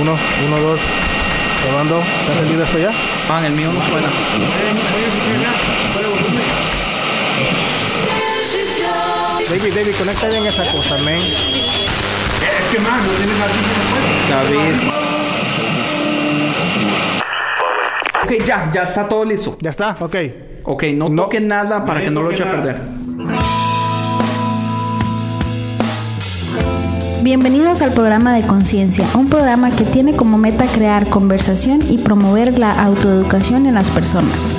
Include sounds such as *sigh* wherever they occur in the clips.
Uno, uno, dos. Probando. ¿Está encendido esto ya? Ah, el mío no suena. David, David, conecta bien esa cosa, men. Es que más, no tienes la David. Ok, ya, ya está todo listo. Ya está, ok. Ok, no, toquen nada para que no lo eche a perder. Bienvenidos al programa de Conciencia, un programa que tiene como meta crear conversación y promover la autoeducación en las personas.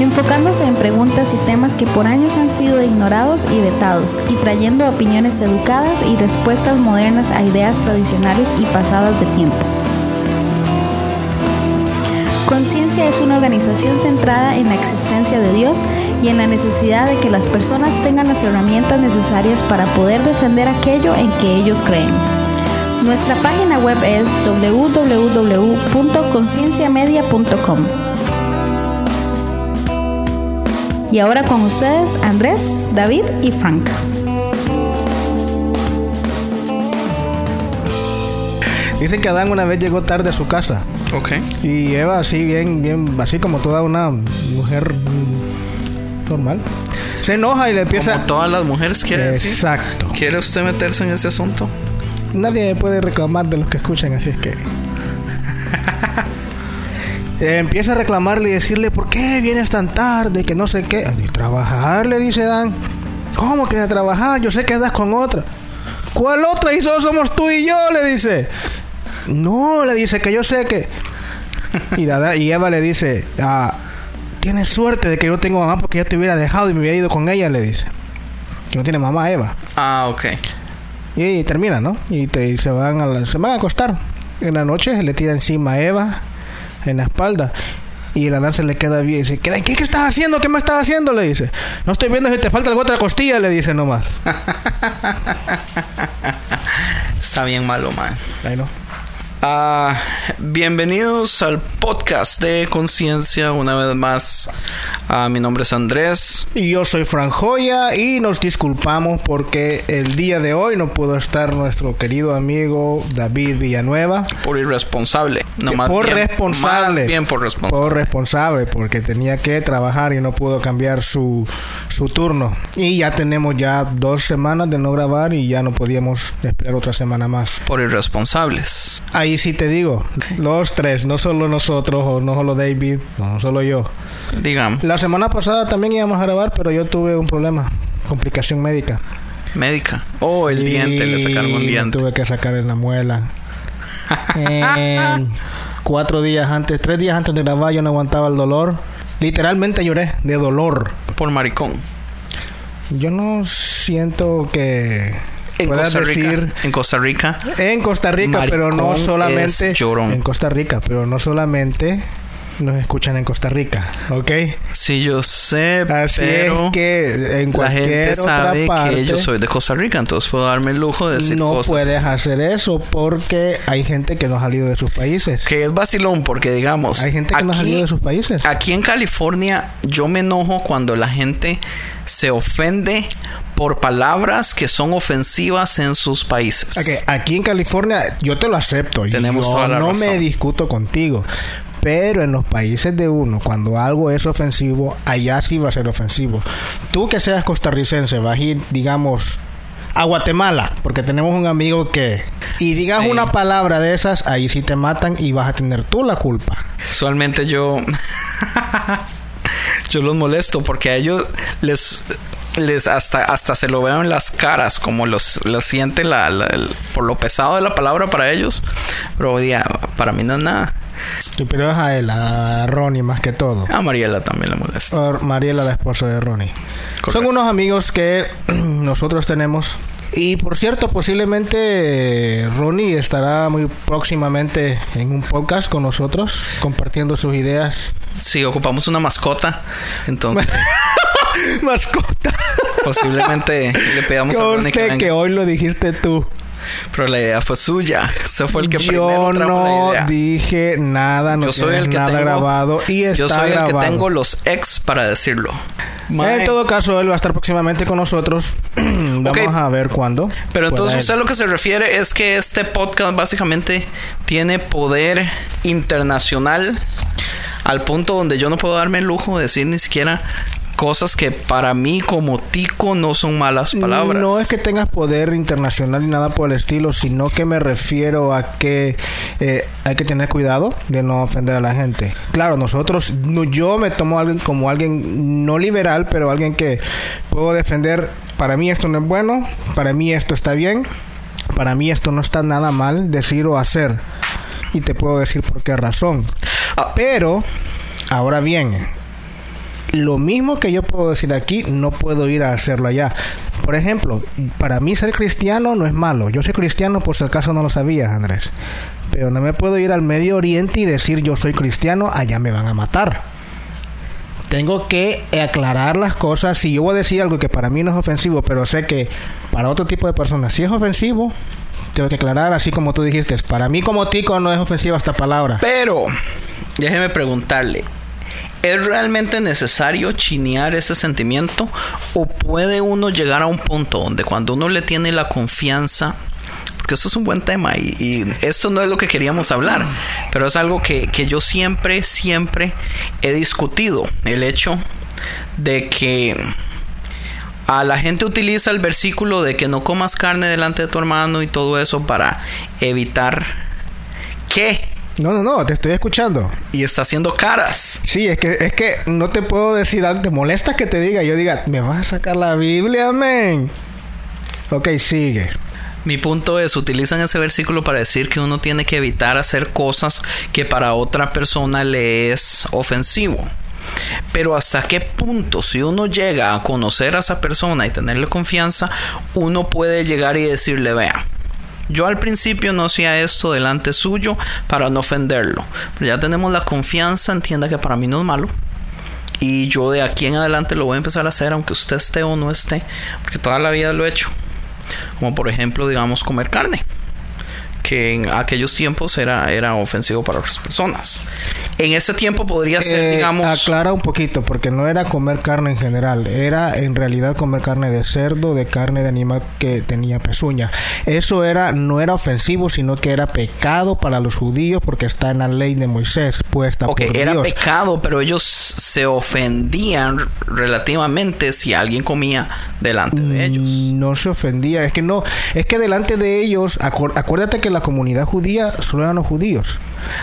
Enfocándose en preguntas y temas que por años han sido ignorados y vetados, y trayendo opiniones educadas y respuestas modernas a ideas tradicionales y pasadas de tiempo. Conciencia es una organización centrada en la existencia de Dios y en la necesidad de que las personas tengan las herramientas necesarias para poder defender aquello en que ellos creen. Nuestra página web es www.concienciamedia.com. Y ahora con ustedes Andrés, David y Frank. Dicen que Adán una vez llegó tarde a su casa. Ok. Y Eva así bien, bien, así como toda una mujer normal. Se enoja y le empieza... Como todas las mujeres quiere decir. Exacto. ¿Quiere usted meterse en ese asunto? Nadie puede reclamar de los que escuchan, así es que... Eh, *laughs* empieza a reclamarle y decirle, ¿por qué vienes tan tarde? Que no sé qué. Trabajar, le dice Dan. ¿Cómo que trabajar? Yo sé que andas con otra. ¿Cuál otra? Y solo somos tú y yo, le dice. No, le dice que yo sé que... *laughs* Y, la- y Eva le dice, ah, tienes suerte de que yo tengo mamá porque yo te hubiera dejado y me hubiera ido con ella, le dice. Que no tiene mamá, Eva. Ah, ok. Y, termina, ¿no? Y, te- y se, van a la- se van a acostar. En la noche se le tira encima a Eva en la espalda. Y el Adán se le queda bien. Y dice, ¿qué, qué, qué estás haciendo? ¿Qué me estás haciendo? Le dice. No estoy viendo si te falta algo otra costilla, le dice nomás. *laughs* Está bien malo, man. Ahí no. Ah, bienvenidos al podcast de Conciencia. Una vez más, Ah, mi nombre es Andrés. Y yo soy Fran Joya y nos disculpamos porque el día de hoy no pudo estar nuestro querido amigo David Villanueva. Por irresponsable. No, más por bien- responsable. Más bien por responsable. Por responsable, porque tenía que trabajar y no pudo cambiar su, su turno. Y ya tenemos ya dos semanas de no grabar y ya no podíamos esperar otra semana más. Por irresponsables. Ahí sí te digo, los tres, no solo nosotros o no solo David, no solo yo. Digamos, La semana pasada también íbamos a grabar, pero yo tuve un problema, complicación médica. médica. Oh, el Y diente, le sacaron un diente. Tuve que sacar en la muela. *laughs* En cuatro días antes, tres días antes de grabar, yo no aguantaba el dolor. Literalmente lloré de dolor. Por maricón. Yo no siento que En Costa Rica. decir En Costa Rica. en Costa Rica, pero no solamente llorón. en Costa Rica, pero no solamente nos escuchan en Costa Rica, ¿ok? Sí, yo sé, Así pero es que en la gente otra sabe parte que yo soy de Costa Rica, entonces puedo darme el lujo de decir no cosas. puedes hacer eso porque hay gente que no ha salido de sus países. Que es vacilón, porque digamos, Hay gente que no ha salido de sus países. Aquí en California yo me enojo cuando la gente se ofende por palabras que son ofensivas en sus países. Aquí en California yo te lo acepto. Tenemos yo toda la no razón. me discuto contigo. Pero en los países de uno, cuando algo es ofensivo, allá sí va a ser ofensivo. Tú que seas costarricense, vas a ir, digamos, a Guatemala, porque tenemos un amigo que... Y digas Sí. una palabra de esas, ahí sí te matan y vas a tener tú la culpa. Usualmente yo *laughs* yo los molesto porque a ellos les les hasta hasta se lo veo en las caras como los lo siente la, la- el- por lo pesado de la palabra para ellos pero ya, para mí no es nada Sí, pero es a él, a Ronnie más que todo. a Mariela también le molesta Or- Mariela, la esposa de Ronnie. Correcto. Son unos amigos que *clears throat* nosotros tenemos. Y por cierto, posiblemente eh, Ronnie estará muy próximamente en un podcast con nosotros, compartiendo sus ideas. si ocupamos una mascota entonces *laughs* Mascota. posiblemente le pedamos a Ronnie que que hoy lo dijiste tú. Pero la idea fue suya usted fue el que Yo primero trajo no la idea dije nada, no yo soy el que nada tengo grabado y está yo soy el grabado. que tengo los ex para decirlo Mae. En todo caso, él va a estar próximamente con nosotros. *clears throat* Vamos a ver cuándo. Pero entonces usted lo que se refiere es que este podcast básicamente tiene poder internacional al punto donde yo no puedo darme el lujo de decir ni siquiera cosas que para mí como tico no son malas palabras. No es que tengas poder internacional ni nada por el estilo, sino que me refiero a que eh, hay que tener cuidado de no ofender a la gente. Claro, nosotros, no, yo me tomo a alguien como alguien no liberal, pero alguien que puedo defender. Para mí esto no es bueno, para mí esto está bien, para mí esto no está nada mal decir o hacer. Y te puedo decir por qué razón. Ah. Pero, ahora bien, lo mismo que yo puedo decir aquí, no puedo ir a hacerlo allá. Por ejemplo, para mí ser cristiano no es malo. Yo soy cristiano por si acaso no lo sabías, Andrés. Pero no me puedo ir al Medio Oriente y decir yo soy cristiano, allá me van a matar. Tengo que aclarar las cosas. Si yo voy a decir algo que para mí no es ofensivo, pero sé que para otro tipo de personas sí es ofensivo, tengo que aclarar, así como tú dijiste. Para mí como tico no es ofensiva esta palabra. Pero, déjeme preguntarle, ¿es realmente necesario chinear ese sentimiento? ¿O puede uno llegar a un punto donde cuando uno le tiene la confianza, porque esto es un buen tema y, esto no es lo que queríamos hablar, pero es algo que, que yo siempre, siempre he discutido, el hecho de que a la gente utiliza el versículo de que no comas carne delante de tu hermano y todo eso para evitar que No, no, no, te estoy escuchando. y está haciendo caras. Sí, es que, es que no te puedo decir. ¿Te molesta que te diga? Yo diga, ¿me vas a sacar la Biblia, men? Ok, sigue. Mi punto es, utilizan ese versículo para decir que uno tiene que evitar hacer cosas que para otra persona le es ofensivo. Pero hasta qué punto, si uno llega a conocer a esa persona y tenerle confianza, uno puede llegar y decirle, vea, yo al principio no hacía esto delante suyo para no ofenderlo. Pero ya tenemos la confianza, entienda que para mí no es malo. Y yo de aquí en adelante lo voy a empezar a hacer, aunque usted esté o no esté, porque toda la vida lo he hecho. Como por ejemplo, digamos, comer carne, que en aquellos tiempos era, era ofensivo para otras personas. En ese tiempo podría ser, Eh, digamos, Aclara un poquito, porque no era comer carne en general. Era en realidad comer carne de cerdo, de carne de animal que tenía pezuña. Eso era no era ofensivo, sino que era pecado para los judíos porque está en la ley de Moisés, puesta ok, por era Dios. pecado, pero ellos se ofendían relativamente si alguien comía delante de ellos. No se ofendía, es que no, es que delante de ellos, acuer- acuérdate que la comunidad judía solo eran los judíos.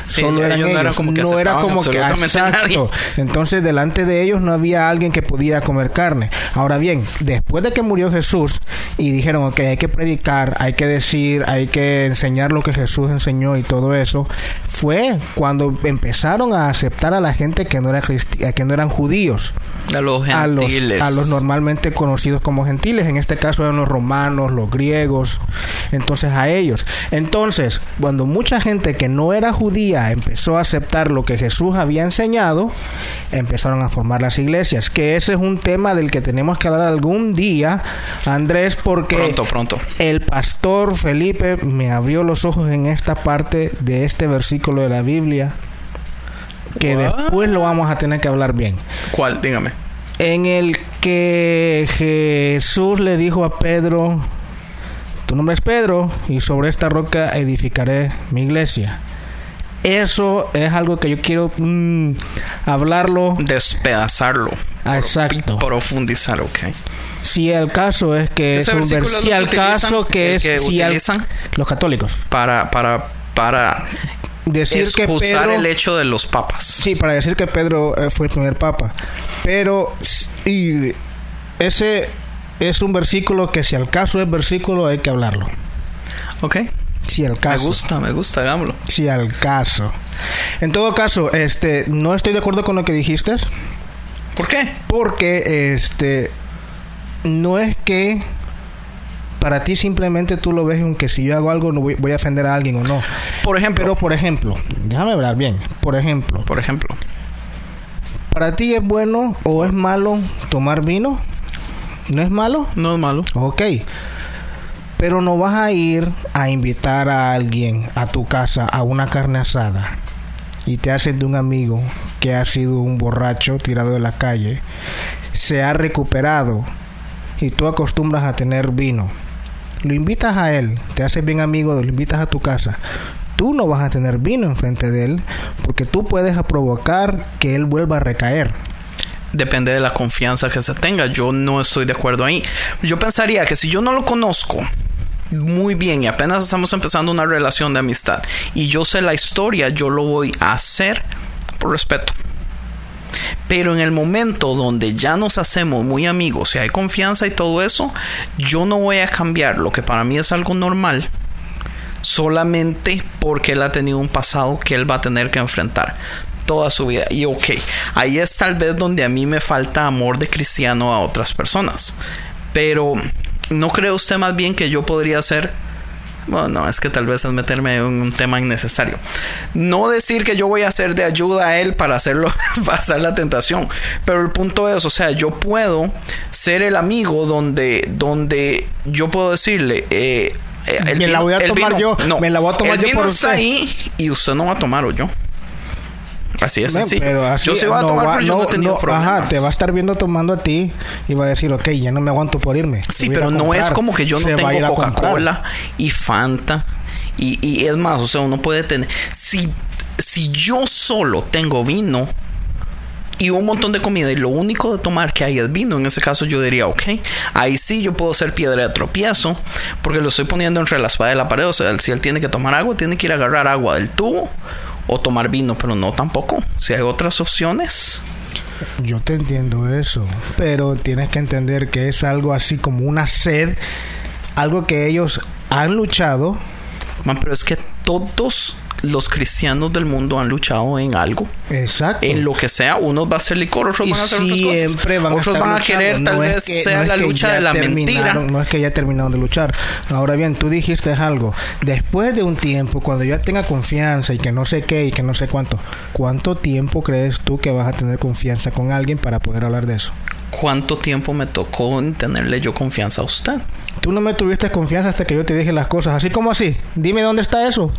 Sí, solo eran ellos no eran como que no era como que exacto. Entonces delante de ellos no había alguien que pudiera comer carne. Ahora bien, después de que murió Jesús y dijeron, ok, hay que predicar, hay que decir, hay que enseñar lo que Jesús enseñó y todo eso, fue cuando empezaron a aceptar a la gente que no era que no eran judíos A los a los, gentiles. a los normalmente conocidos como gentiles. En este caso eran los romanos, los griegos. Entonces a ellos. Entonces, cuando mucha gente que no era judía empezó a aceptar lo que Jesús había enseñado, empezaron a formar las iglesias. Que ese es un tema del que tenemos que hablar algún día, Andrés, porque Pronto, pronto. el pastor Felipe me abrió los ojos en esta parte de este versículo de la Biblia. Que What? después lo vamos a tener que hablar bien ¿Cuál? Dígame. en el que Jesús le dijo a Pedro, tu nombre es Pedro y sobre esta roca edificaré mi iglesia. Eso es algo que yo quiero mm, hablarlo. Despedazarlo. Exacto. Profundizar, ok. Si el caso es que es un si al que caso que es que si al- utilizan los católicos para, para, para decir que Pedro el hecho de los papas. Sí, para decir que Pedro eh, fue el primer papa. Pero y ese es un versículo que si al caso es versículo hay que hablarlo. Ok. Si al Me caso. gusta, me gusta, hagámoslo. Si al caso. En todo caso, este, no estoy de acuerdo con lo que dijiste. ¿Por qué? Porque este no es que para ti simplemente tú lo ves aunque si yo hago algo no voy, voy a ofender a alguien o no. Por ejemplo, Pero por ejemplo, déjame hablar bien. Por ejemplo, por ejemplo, ¿para ti es bueno o es malo tomar vino? ¿No es malo? no es malo. Ok. Pero no vas a ir a invitar a alguien a tu casa a una carne asada y te hacen de un amigo que ha sido un borracho tirado de la calle se ha recuperado y tú acostumbras a tener vino, lo invitas a él, te haces bien amigo, lo invitas a tu casa, tú no vas a tener vino enfrente de él porque tú puedes provocar que él vuelva a recaer. Depende de la confianza que se tenga. Yo no estoy de acuerdo ahí. Yo pensaría que si yo no lo conozco muy bien y apenas estamos empezando una relación de amistad y yo sé la historia, yo lo voy a hacer por respeto. Pero en el momento donde ya nos hacemos muy amigos y hay confianza y todo eso, yo no voy a cambiar lo que para mí es algo normal solamente porque él ha tenido un pasado que él va a tener que enfrentar toda su vida. Y ok, ahí es tal vez donde a mí me falta amor de cristiano a otras personas. Pero ¿no cree usted más bien que yo podría ser... Bueno, no, es que tal vez es meterme en un tema innecesario. No decir que yo voy a ser de ayuda a él para hacerlo *laughs* pasar la tentación. Pero el punto es, o sea, yo puedo ser el amigo donde, donde yo puedo decirle, eh, eh, Me la voy a tomar yo, me la voy a tomar el yo vino por está usted. ahí y usted no va a tomar o yo. Así es Ven, sencillo. pero así yo sí voy a tomar, va- pero yo no, no- he tenido no, problemas. Ajá, te va a estar viendo tomando a ti y va a decir, ok, ya no me aguanto por irme. Sí, ir pero no es como que yo no Se va tengo. Coca-Cola y Fanta. Y, y es más, o sea, uno puede tener. Si, si yo solo tengo vino y un montón de comida y lo único de tomar que hay es vino, en ese caso yo diría, ok, ahí sí yo puedo ser piedra de tropiezo porque lo estoy poniendo entre la espada y la pared. O sea, si él tiene que tomar agua, tiene que ir a agarrar agua del tubo o tomar vino, pero no tampoco. Si hay otras opciones. Yo te entiendo eso, pero tienes que entender que es algo así como una sed, algo que ellos han luchado. Man, pero es que todos los cristianos del mundo han luchado en algo. Exacto. En lo que sea, unos va a hacer licor, otros y van a hacer otras cosas. van a otros van a querer, tal No vez que- sea no la lucha de la mentira. No es que ya terminaron de luchar. Ahora bien, tú dijiste algo. Después de un tiempo, cuando ya tenga confianza y que no sé qué y que no sé cuánto, ¿cuánto tiempo crees tú que vas a tener confianza con alguien para poder hablar de eso? ¿Cuánto tiempo me tocó en tenerle yo confianza a usted? Tú no me tuviste confianza hasta que yo te dije las cosas, así como así. Dime dónde está eso.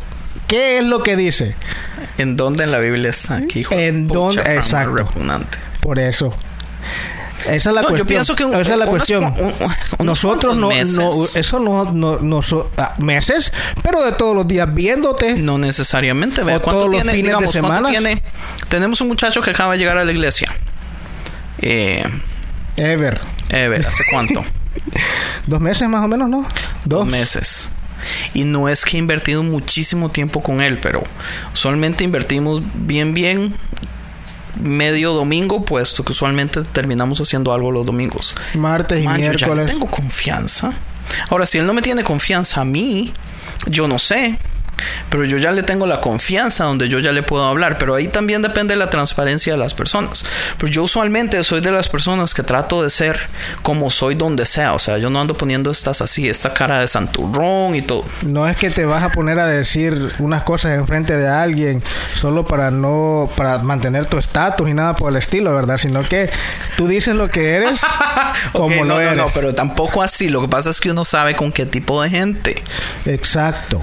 ¿Qué es lo que dice? ¿En dónde en la Biblia está? Aquí, hijo ¿En dónde? Exacto. repugnante. Por eso. Esa es la No, cuestión. yo pienso que un- Esa es la cuestión. un- Nosotros no, cuantos no, meses. eso no, no, no so- ah, meses, pero de todos los días viéndote. No necesariamente. Vea, O ¿cuánto todos los tiene? fines de digamos, ¿cuánto semanas. tiene? Tenemos un muchacho que acaba de llegar a la iglesia. Eh, Ever. Ever, ¿hace cuánto? *laughs* Dos meses más o menos, ¿no? dos meses. Y no es que he invertido muchísimo tiempo con él, pero usualmente invertimos bien, bien medio domingo, puesto que usualmente terminamos haciendo algo los domingos. Martes y Man, yo ya miércoles. tengo confianza. Ahora, si él no me tiene confianza a mí, yo no sé. Pero yo ya le tengo la confianza donde yo ya le puedo hablar. Pero ahí también depende de la transparencia de las personas. Pero yo usualmente soy de las personas que trato de ser como soy donde sea. O sea, yo no ando poniendo estas así, esta cara de santurrón y todo. No es que te vas a poner a decir unas cosas enfrente de alguien solo para no para mantener tu estatus ni nada por el estilo, ¿verdad? Sino que tú dices lo que eres *laughs* como Ok, lo no, eres. no, no, pero tampoco así. Lo que pasa es que uno sabe con qué tipo de gente. Exacto.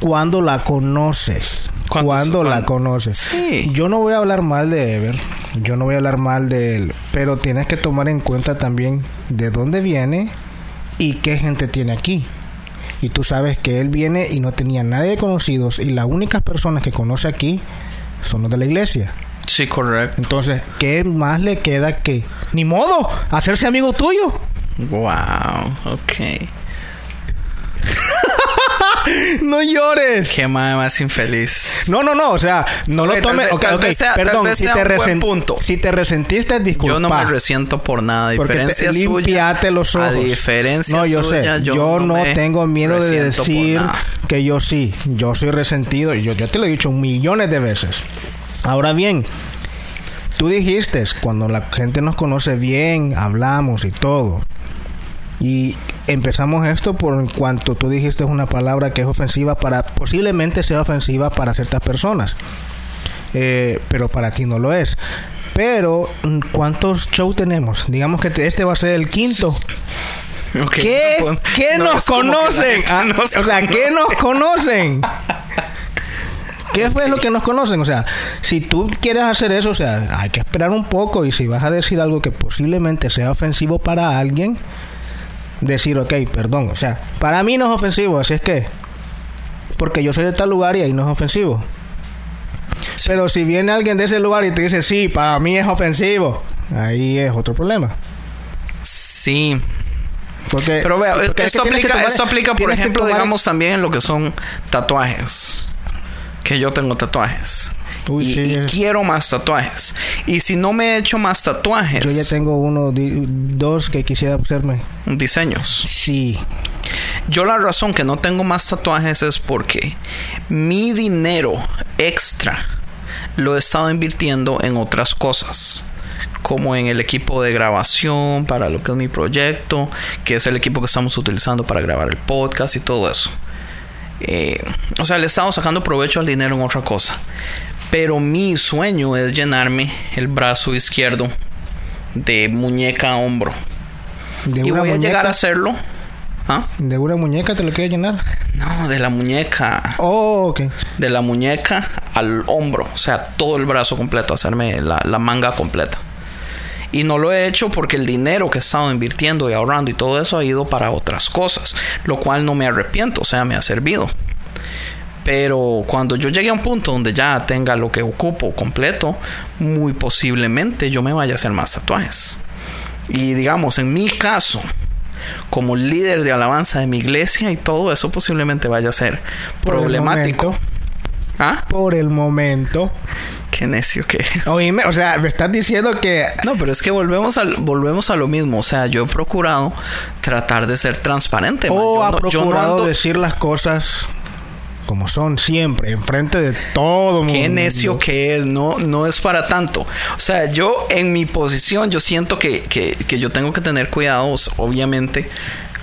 Cuando la conoces. Cuando- Cuando la conoces. Sí. Yo no voy a hablar mal de Ever. Yo no voy a hablar mal de él. Pero tienes que tomar en cuenta también de dónde viene y qué gente tiene aquí. Y tú sabes que él viene y no tenía nadie de conocidos. Y las únicas personas que conoce aquí son los de la iglesia. Sí, correcto. Entonces, ¿qué más le queda que? Ni modo, hacerse amigo tuyo. Wow, ok. *laughs* No llores. Qué madre más infeliz. No, no, no, o sea, no lo tomes. ok, ok, sea- perdón, si te, punto. si te resentiste, disculpa. Yo no me resiento por nada. A te- diferencia suya. limpiate los ojos. A diferencia no, yo suya, sé. Yo, no, tengo miedo de decir que yo sí. Yo soy resentido. y Yo, yo te lo he dicho millones de veces. Ahora bien, tú dijiste, cuando la gente nos conoce bien, hablamos y todo. Y empezamos esto por en cuanto tú dijiste una palabra que es ofensiva para, posiblemente sea ofensiva para ciertas personas. Eh, pero para ti no lo es. Pero, ¿cuántos shows tenemos? Digamos que te- este va a ser el quinto. *laughs* ¿Qué, no, ¿qué no nos que conocen? *laughs* Ah, nos o sea, ¿qué nos conocen? *laughs* ¿Qué fue lo que nos conocen? O sea, si tú quieres hacer eso, o sea, hay que esperar un poco y si vas a decir algo que posiblemente sea ofensivo para alguien, decir, ok, perdón. O sea, para mí no es ofensivo, así es que, porque yo soy de tal lugar y ahí no es ofensivo. Pero si viene alguien de ese lugar y te dice, sí, para mí es ofensivo, ahí es otro problema. Sí. Porque, Pero vea, porque esto que aplica, tomar- esto aplica, por ejemplo, tomar- digamos también en lo que son tatuajes. Que yo tengo tatuajes. Uy, y, sí, y es- quiero más tatuajes. Y si no me he hecho más tatuajes, Yo ya tengo uno, dos que quisiera hacerme. diseños. Sí. Yo la razón que no tengo más tatuajes es porque mi dinero extra lo he estado invirtiendo en otras cosas. Como en el equipo de grabación para lo que es mi proyecto, que es el equipo que estamos utilizando para grabar el podcast y todo eso. Eh, o sea, le he estado sacando provecho al dinero en otra cosa. Pero mi sueño es llenarme el brazo izquierdo de muñeca a hombro. De y una voy a muñeca. llegar a hacerlo. ¿Ah? ¿De una muñeca te lo quieres llenar? No, de la muñeca. Oh, ok. De la muñeca al hombro. O sea, todo el brazo completo. Hacerme la, la manga completa. Y no lo he hecho porque el dinero que he estado invirtiendo y ahorrando y todo eso ha ido para otras cosas. Lo cual no me arrepiento. O sea, me ha servido. Pero cuando yo llegue a un punto donde ya tenga lo que ocupo completo, muy posiblemente yo me vaya a hacer más tatuajes. Y digamos, en mi caso, como líder de alabanza de mi iglesia y todo eso posiblemente vaya a ser Por problemático. ¿Ah? Por el momento. Qué necio que es. Oíme, o sea, me estás diciendo que No, pero es que volvemos al, volvemos a lo mismo. O sea, yo he procurado tratar de ser transparente. man. o Yo ha no- yo no procurado ando- decir las cosas como son siempre, enfrente de todo mundo. Qué necio que es, no, no es para tanto. O sea, yo en mi posición, yo siento que, que, que yo tengo que tener cuidados, obviamente,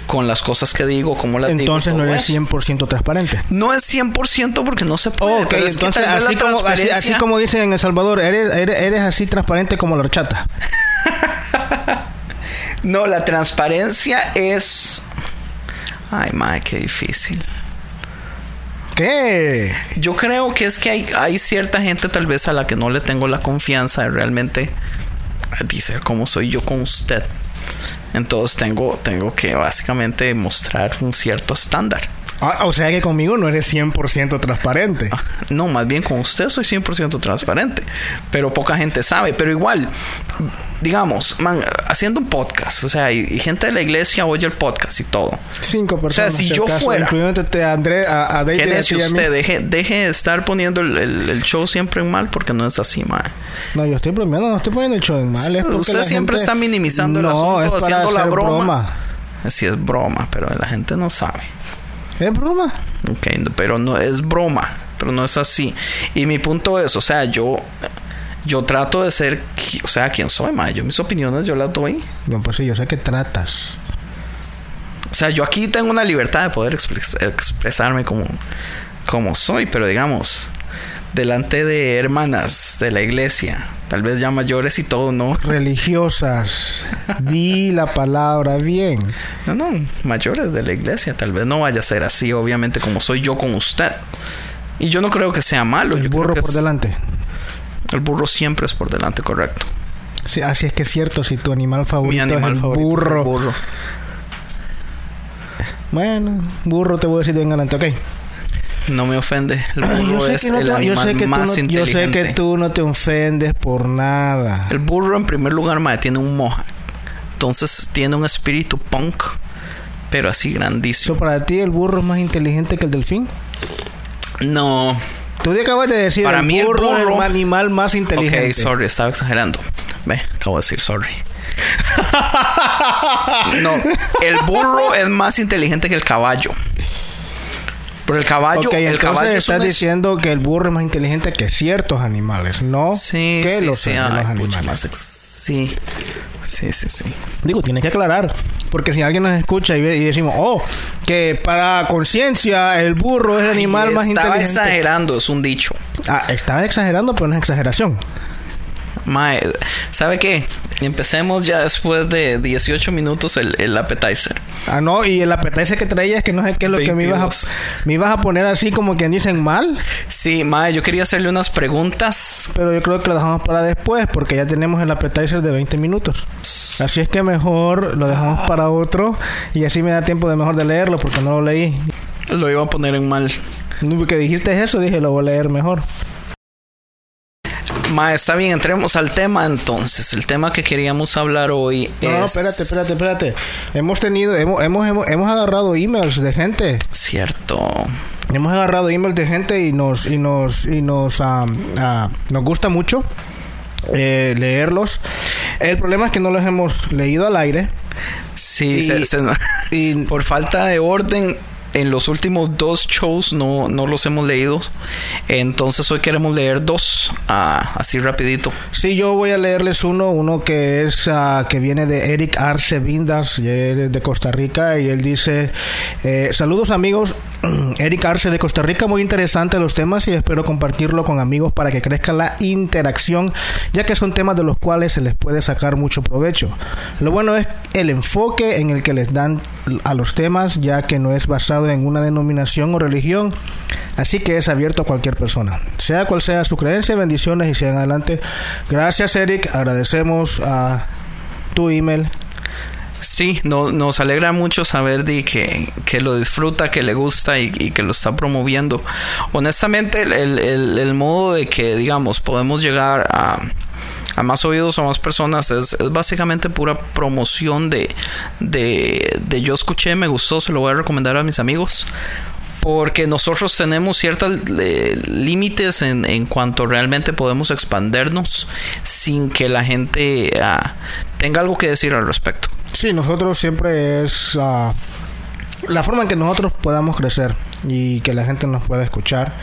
con las cosas que digo, como las digo. Entonces no eres eso. 100% transparente. No es 100% porque no se puede. Ok, pero es que entonces así como, así como dicen en El Salvador, eres, eres, eres así transparente como la horchata. *laughs* No, la transparencia es... Ay, madre, qué difícil. ¿Qué? Yo creo que es que hay, hay cierta gente tal vez a la que no le tengo la confianza de realmente decir cómo soy yo con usted. Entonces tengo, tengo que básicamente mostrar un cierto estándar. Ah, o sea que conmigo no eres 100% transparente. No, más bien con usted soy 100% transparente. Pero poca gente sabe. Pero igual, digamos, man, haciendo un podcast, o sea, y, y gente de la iglesia oye el podcast y todo. Cinco personas. si si yo acaso, fuera- Incluyéndote a André, a, a David. ¿Qué necio usted? Deje, deje de estar poniendo el, el- el show siempre en mal porque no es así, man. No, yo estoy bromeando, no estoy poniendo el show en mal. es Usted siempre gente- está minimizando el asunto, es para haciendo la hacer broma. Así es broma, pero la gente no sabe. ¿Es broma? Ok, pero no es broma, pero no es así. Y mi punto es, o sea, yo yo trato de ser, o sea, quien soy, ma. Yo mis opiniones yo las doy. No, pues sí, yo sé que tratas. O sea, yo aquí tengo una libertad de poder expres- expresarme como como soy, pero digamos, delante de hermanas de la iglesia, tal vez ya mayores y todo, no. Religiosas. Di la palabra bien. No, no, mayores de la iglesia, tal vez no vaya a ser así, obviamente, como soy yo con usted. Y yo no creo que sea malo. El yo creo burro que por es- delante. El burro siempre es por delante, correcto. Sí, así es que es cierto, si tu animal favorito Mi animal es el favorito burro. es el burro. Bueno, burro te voy a decir de en adelante, ok. No me ofende. El burro es el animal más no- yo sé inteligente. que tú no te ofendes por nada. El burro, en primer lugar, mae, tiene un moja. Entonces tiene un espíritu punk, pero así So, grandísimo. para ti el burro es más inteligente que el delfín. No. Tú te acabas de decir Para el mí el burro, es burro- el animal más inteligente. Ok, sorry, estaba exagerando. Ve, acabo de decir sorry. no, el burro es más inteligente que el caballo. Pero el caballo, Ok, el entonces caballo es estás es- diciendo que el burro es más inteligente que ciertos animales, no Sí, que sí, los, sí, ay, los pucha, animales. más ex- sí. Sí, sí, sí. Digo, tienes que aclarar, porque si alguien nos escucha y, ve- y decimos, oh, que para conciencia el burro es el animal Ay, más Estaba inteligente. exagerando, es un dicho. Ah, estás exagerando, pero no es exageración. Mae, ¿sabe qué? Empecemos ya después de 18 minutos el, el appetizer. Ah, no, y el apetece que traía es que no sé qué es lo que me ibas, 22. a, me ibas a poner así como quien dicen mal. Sí, mae, yo quería hacerle unas preguntas. Pero yo creo que lo dejamos para después porque ya tenemos el appetizer de 20 minutos. Así es que mejor lo dejamos para otro y así me da tiempo de mejor de leerlo porque no lo leí. Lo iba a poner en mal. Que dijiste eso, dije lo voy a leer mejor. Ma, está bien, entremos al tema entonces. El tema que queríamos hablar hoy No, es... no, espérate, espérate, espérate. Hemos tenido, hemos, hemos, hemos, agarrado emails de gente. Cierto. Hemos agarrado emails de gente y nos y nos y nos ah, ah, nos gusta mucho eh, leerlos. El problema es que no los hemos leído al aire. Sí, Y- se- se- *laughs* y- *laughs* por falta de orden, en los últimos dos shows no, no los hemos leído. Entonces hoy queremos leer dos, ah, así rapidito. Sí, yo voy a leerles uno, uno que es ah, que viene de Eric Arce Vindas, de Costa Rica y él dice eh, saludos amigos, *clears throat* Eric Arce de Costa Rica, muy interesante los temas y espero compartirlo con amigos para que crezca la interacción, ya que son temas de los cuales se les puede sacar mucho provecho. Lo bueno es el enfoque en el que les dan a los temas, ya que no es basado en una denominación o religión, así que es abierto a cualquier persona, sea cual sea su creencia, bendiciones y sigan adelante. Gracias Eric, agradecemos a tu email. Sí, no, nos alegra mucho saber de que, que lo disfruta, que le gusta y, que lo está promoviendo. Honestamente, el, el- el- el modo de que, digamos, podemos llegar a, a más oídos o más personas es, es básicamente pura promoción de, de, de yo escuché, me gustó, se lo voy a recomendar a mis amigos. Porque nosotros tenemos ciertos eh, límites en, cuanto realmente podemos expandernos sin que la gente ah, tenga algo que decir al respecto. Sí, nosotros siempre es ah, la forma en que nosotros podamos crecer y que la gente nos pueda escuchar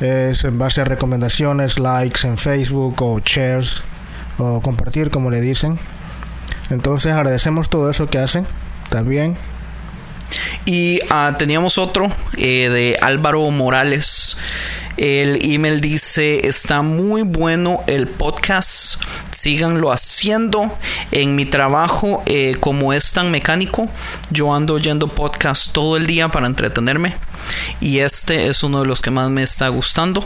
es en base a recomendaciones, likes en Facebook o shares o compartir como le dicen. Entonces agradecemos todo eso que hacen también. Y ah, teníamos otro eh, de Álvaro Morales. El email dice, está muy bueno el podcast, síganlo haciendo. En mi trabajo, eh, como es tan mecánico, yo ando oyendo podcast todo el día para entretenerme. Y este es uno de los que más me está gustando.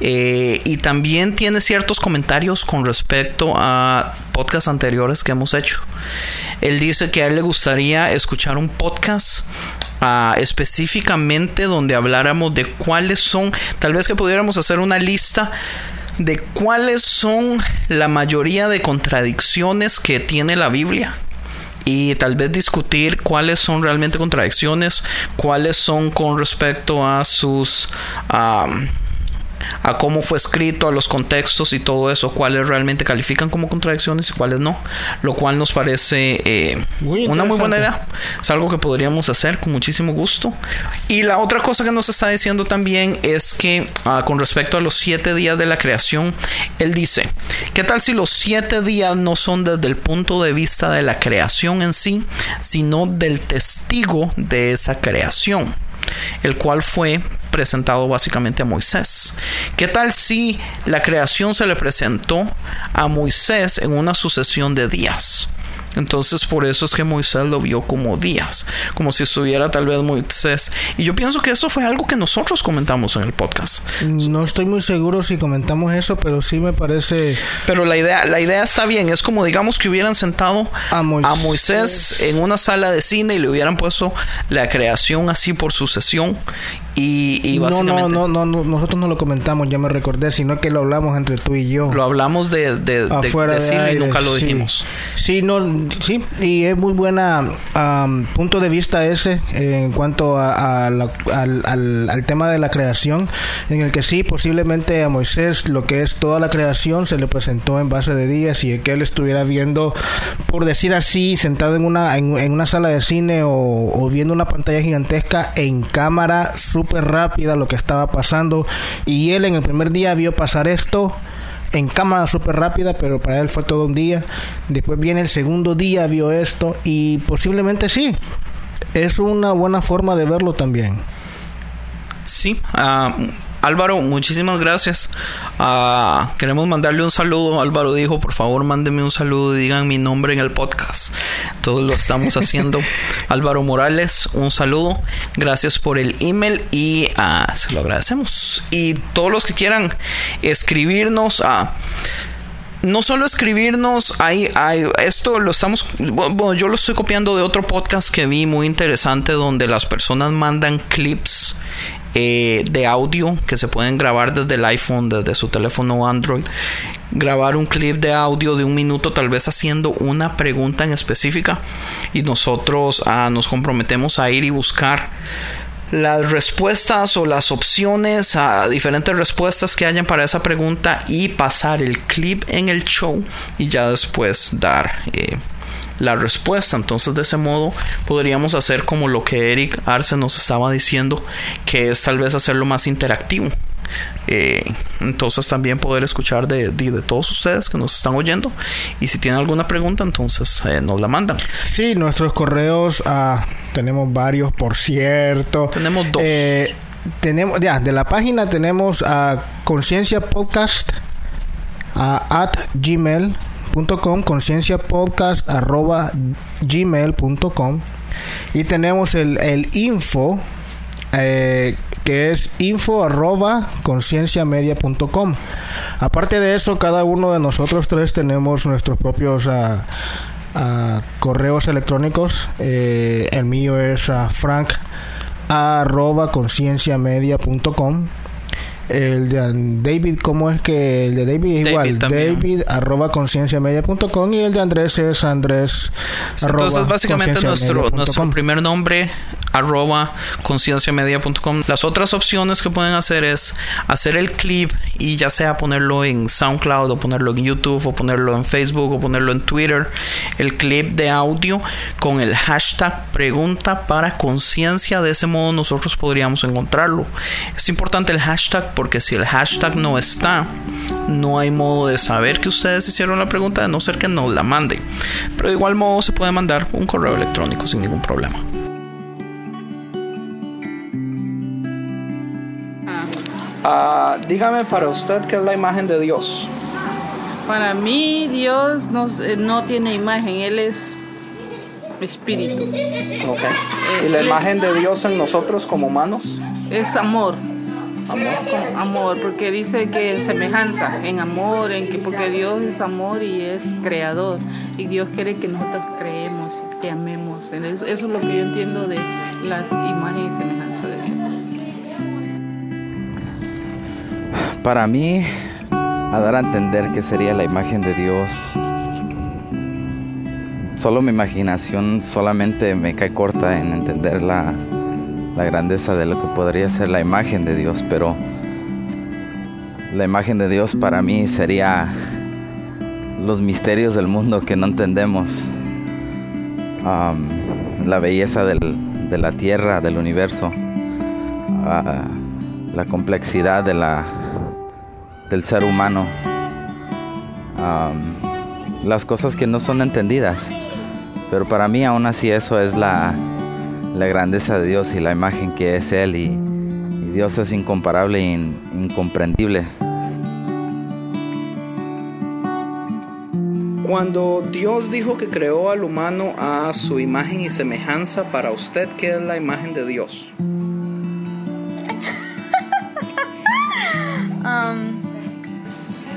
Eh, y también tiene ciertos comentarios con respecto a podcasts anteriores que hemos hecho. Él dice que a él le gustaría escuchar un podcast ah, específicamente donde habláramos de cuáles son, tal vez que pudiéramos hacer una lista de cuáles son la mayoría de contradicciones que tiene la Biblia. Y tal vez discutir cuáles son realmente contradicciones, cuáles son con respecto a sus am, a cómo fue escrito, a los contextos y todo eso, cuáles realmente califican como contradicciones y cuáles no, lo cual nos parece eh, Muy una muy buena idea. Es algo que podríamos hacer con muchísimo gusto. Y la otra cosa que nos está diciendo también es que ah, con respecto a los siete días de la creación, él dice, ¿qué tal si los siete días no son desde el punto de vista de la creación en sí, sino del testigo de esa creación? El cual fue presentado básicamente a Moisés. ¿Qué tal si la creación se le presentó a Moisés en una sucesión de días? Entonces por eso es que Moisés lo vio como días, como si estuviera tal vez Moisés. Y yo pienso que eso fue algo que nosotros comentamos en el podcast. No estoy muy seguro si comentamos eso, pero sí me parece Pero la idea, la idea está bien. Es como digamos que hubieran sentado A Moisés. a Moisés en una sala de cine y le hubieran puesto la creación así por sucesión. Y, y no, básicamente no, no, no, no, nosotros no lo comentamos, ya me recordé, sino que lo hablamos entre tú y yo. lo hablamos de, de, de afuera de decirlo y aire, nunca lo sí. dijimos. Sí, no, sí, y es muy buena am, punto de vista ese en cuanto a, a la- al, al- al tema de la creación, en el que sí, posiblemente a Moisés lo que es toda la creación se le presentó en base de días y que él estuviera viendo, por decir así, sentado en una, en, en una sala de cine o, o viendo una pantalla gigantesca en cámara súper rápida lo que estaba pasando y él en el primer día vio pasar esto en cámara súper rápida, pero para él fue todo un día. Después viene el segundo día, vio esto y posiblemente sí. Es una buena forma de verlo también. Sí, ah, Álvaro, muchísimas gracias. Ah, queremos mandarle un saludo. Álvaro dijo, por favor, mándenme un saludo y digan mi nombre en el podcast. Todos lo estamos haciendo. *laughs* Álvaro Morales, un saludo. Gracias por el email y ah, se lo agradecemos. Y todos los que quieran escribirnos a no solo escribirnos, hay, hay, esto lo estamos, bueno, yo lo estoy copiando de otro podcast que vi muy interesante donde las personas mandan clips eh, de audio que se pueden grabar desde el iPhone, desde su teléfono Android. Grabar un clip de audio de un minuto, tal vez haciendo una pregunta en específica. Y nosotros ah, nos comprometemos a ir y buscar las respuestas o las opciones a diferentes respuestas que hayan para esa pregunta y pasar el clip en el show y ya después dar eh, la respuesta. Entonces de ese modo podríamos hacer como lo que Eric Arce nos estaba diciendo, que es tal vez hacerlo más interactivo. Eh, entonces también poder escuchar de, de, todos ustedes que nos están oyendo y si tienen alguna pregunta entonces eh, nos la mandan sí nuestros correos ah, tenemos varios por cierto tenemos dos eh, tenemos ya de la página tenemos a conciencia podcast at gmail com conciencia podcast arroba gmail.com y tenemos el, el info eh, que es info arroba concienciamedia.com aparte de eso cada uno de nosotros tres tenemos nuestros propios uh, uh, correos electrónicos. Eh, el mío es uh, frank arroba concienciamedia.com el de David, ¿cómo es que el de David es igual? también. David arroba concienciamedia.com y el de Andrés es Andrés arroba Entonces, básicamente nuestro, nuestro primer nombre arroba concienciamedia.com. Las otras opciones que pueden hacer es hacer el clip y ya sea ponerlo en SoundCloud o ponerlo en YouTube o ponerlo en Facebook o ponerlo en Twitter. El clip de audio con el hashtag pregunta para conciencia. De ese modo nosotros podríamos encontrarlo. Es importante el hashtag porque si el hashtag no está, no hay modo de saber que ustedes hicieron la pregunta de no ser que nos la manden. Pero de igual modo se puede mandar un correo electrónico sin ningún problema. Ah, dígame para usted qué es la imagen de Dios. Para mí Dios no, eh, no tiene imagen, Él es espíritu, Ok. ¿Y la imagen de Dios en nosotros como humanos? es amor, Amor. amor, porque dice que semejanza, en amor, en que porque Dios es amor y es creador y Dios quiere que nosotros creemos, que amemos. Eso, eso es lo que yo entiendo de la imagen y semejanza de Dios. Para mí, a dar a entender que sería la imagen de Dios, solo mi imaginación solamente me cae corta en entender la, grandeza de lo que podría ser la imagen de Dios, pero la imagen de Dios para mí sería los misterios del mundo que no entendemos, la belleza de la tierra, del universo, uh, la complejidad de la, del ser humano, um, las cosas que no son entendidas, pero para mí aún así eso es la, la grandeza de Dios y la imagen que es Él y, Dios es incomparable e in- incomprendible. Cuando Dios dijo que creó al humano a su imagen y semejanza, para usted, ¿qué es la imagen de Dios?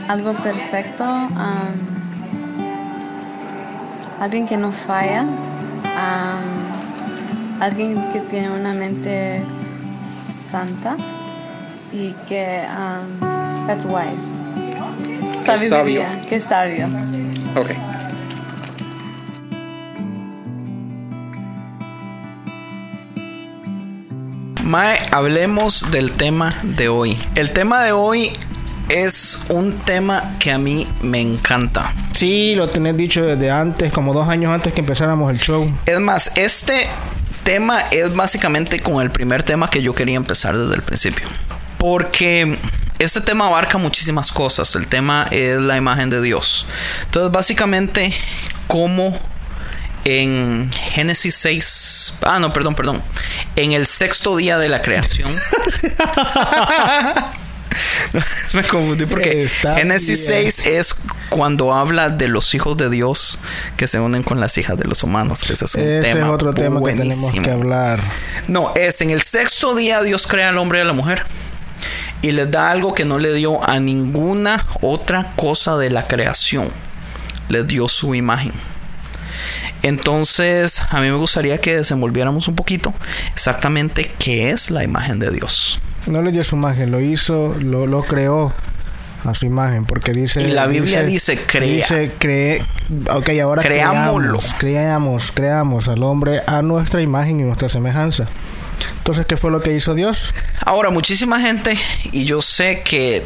Algo perfecto, um, alguien que no falla, um, alguien que tiene una mente santa y que um, that's wise. Sabio. Que sabio. Ok. Mae, hablemos del tema de hoy. El tema de hoy es un tema que a mí me encanta. Sí, lo tenés dicho desde antes, como dos años antes que empezáramos el show. Es más, este tema es básicamente con el primer tema que yo quería empezar desde el principio. Porque este tema abarca muchísimas cosas. El tema es la imagen de Dios. Entonces, básicamente, como en Génesis 6, ah, no, perdón, perdón. en el sexto día de la creación. *laughs* *laughs* *laughs* Me confundí porque Está Génesis bien. 6 es cuando habla de los hijos de Dios que se unen con las hijas de los humanos. Que ese es un Ese tema es otro tema que tenemos buenísimo. que hablar. No, es en el sexto día Dios crea al hombre y a la mujer. Y les da algo que no le dio a ninguna otra cosa de la creación. Les dio su imagen. Entonces, a mí me gustaría que desenvolviéramos un poquito exactamente qué es la imagen de Dios. No le dio su imagen, lo hizo, lo, lo creó a su imagen, porque dice... Y la Biblia dice, crea. Dice, cree... Ok, ahora Creámoslo. creamos, creamos, creamos al hombre a nuestra imagen y nuestra semejanza. Entonces, ¿qué fue lo que hizo Dios? Ahora, muchísima gente, y yo sé que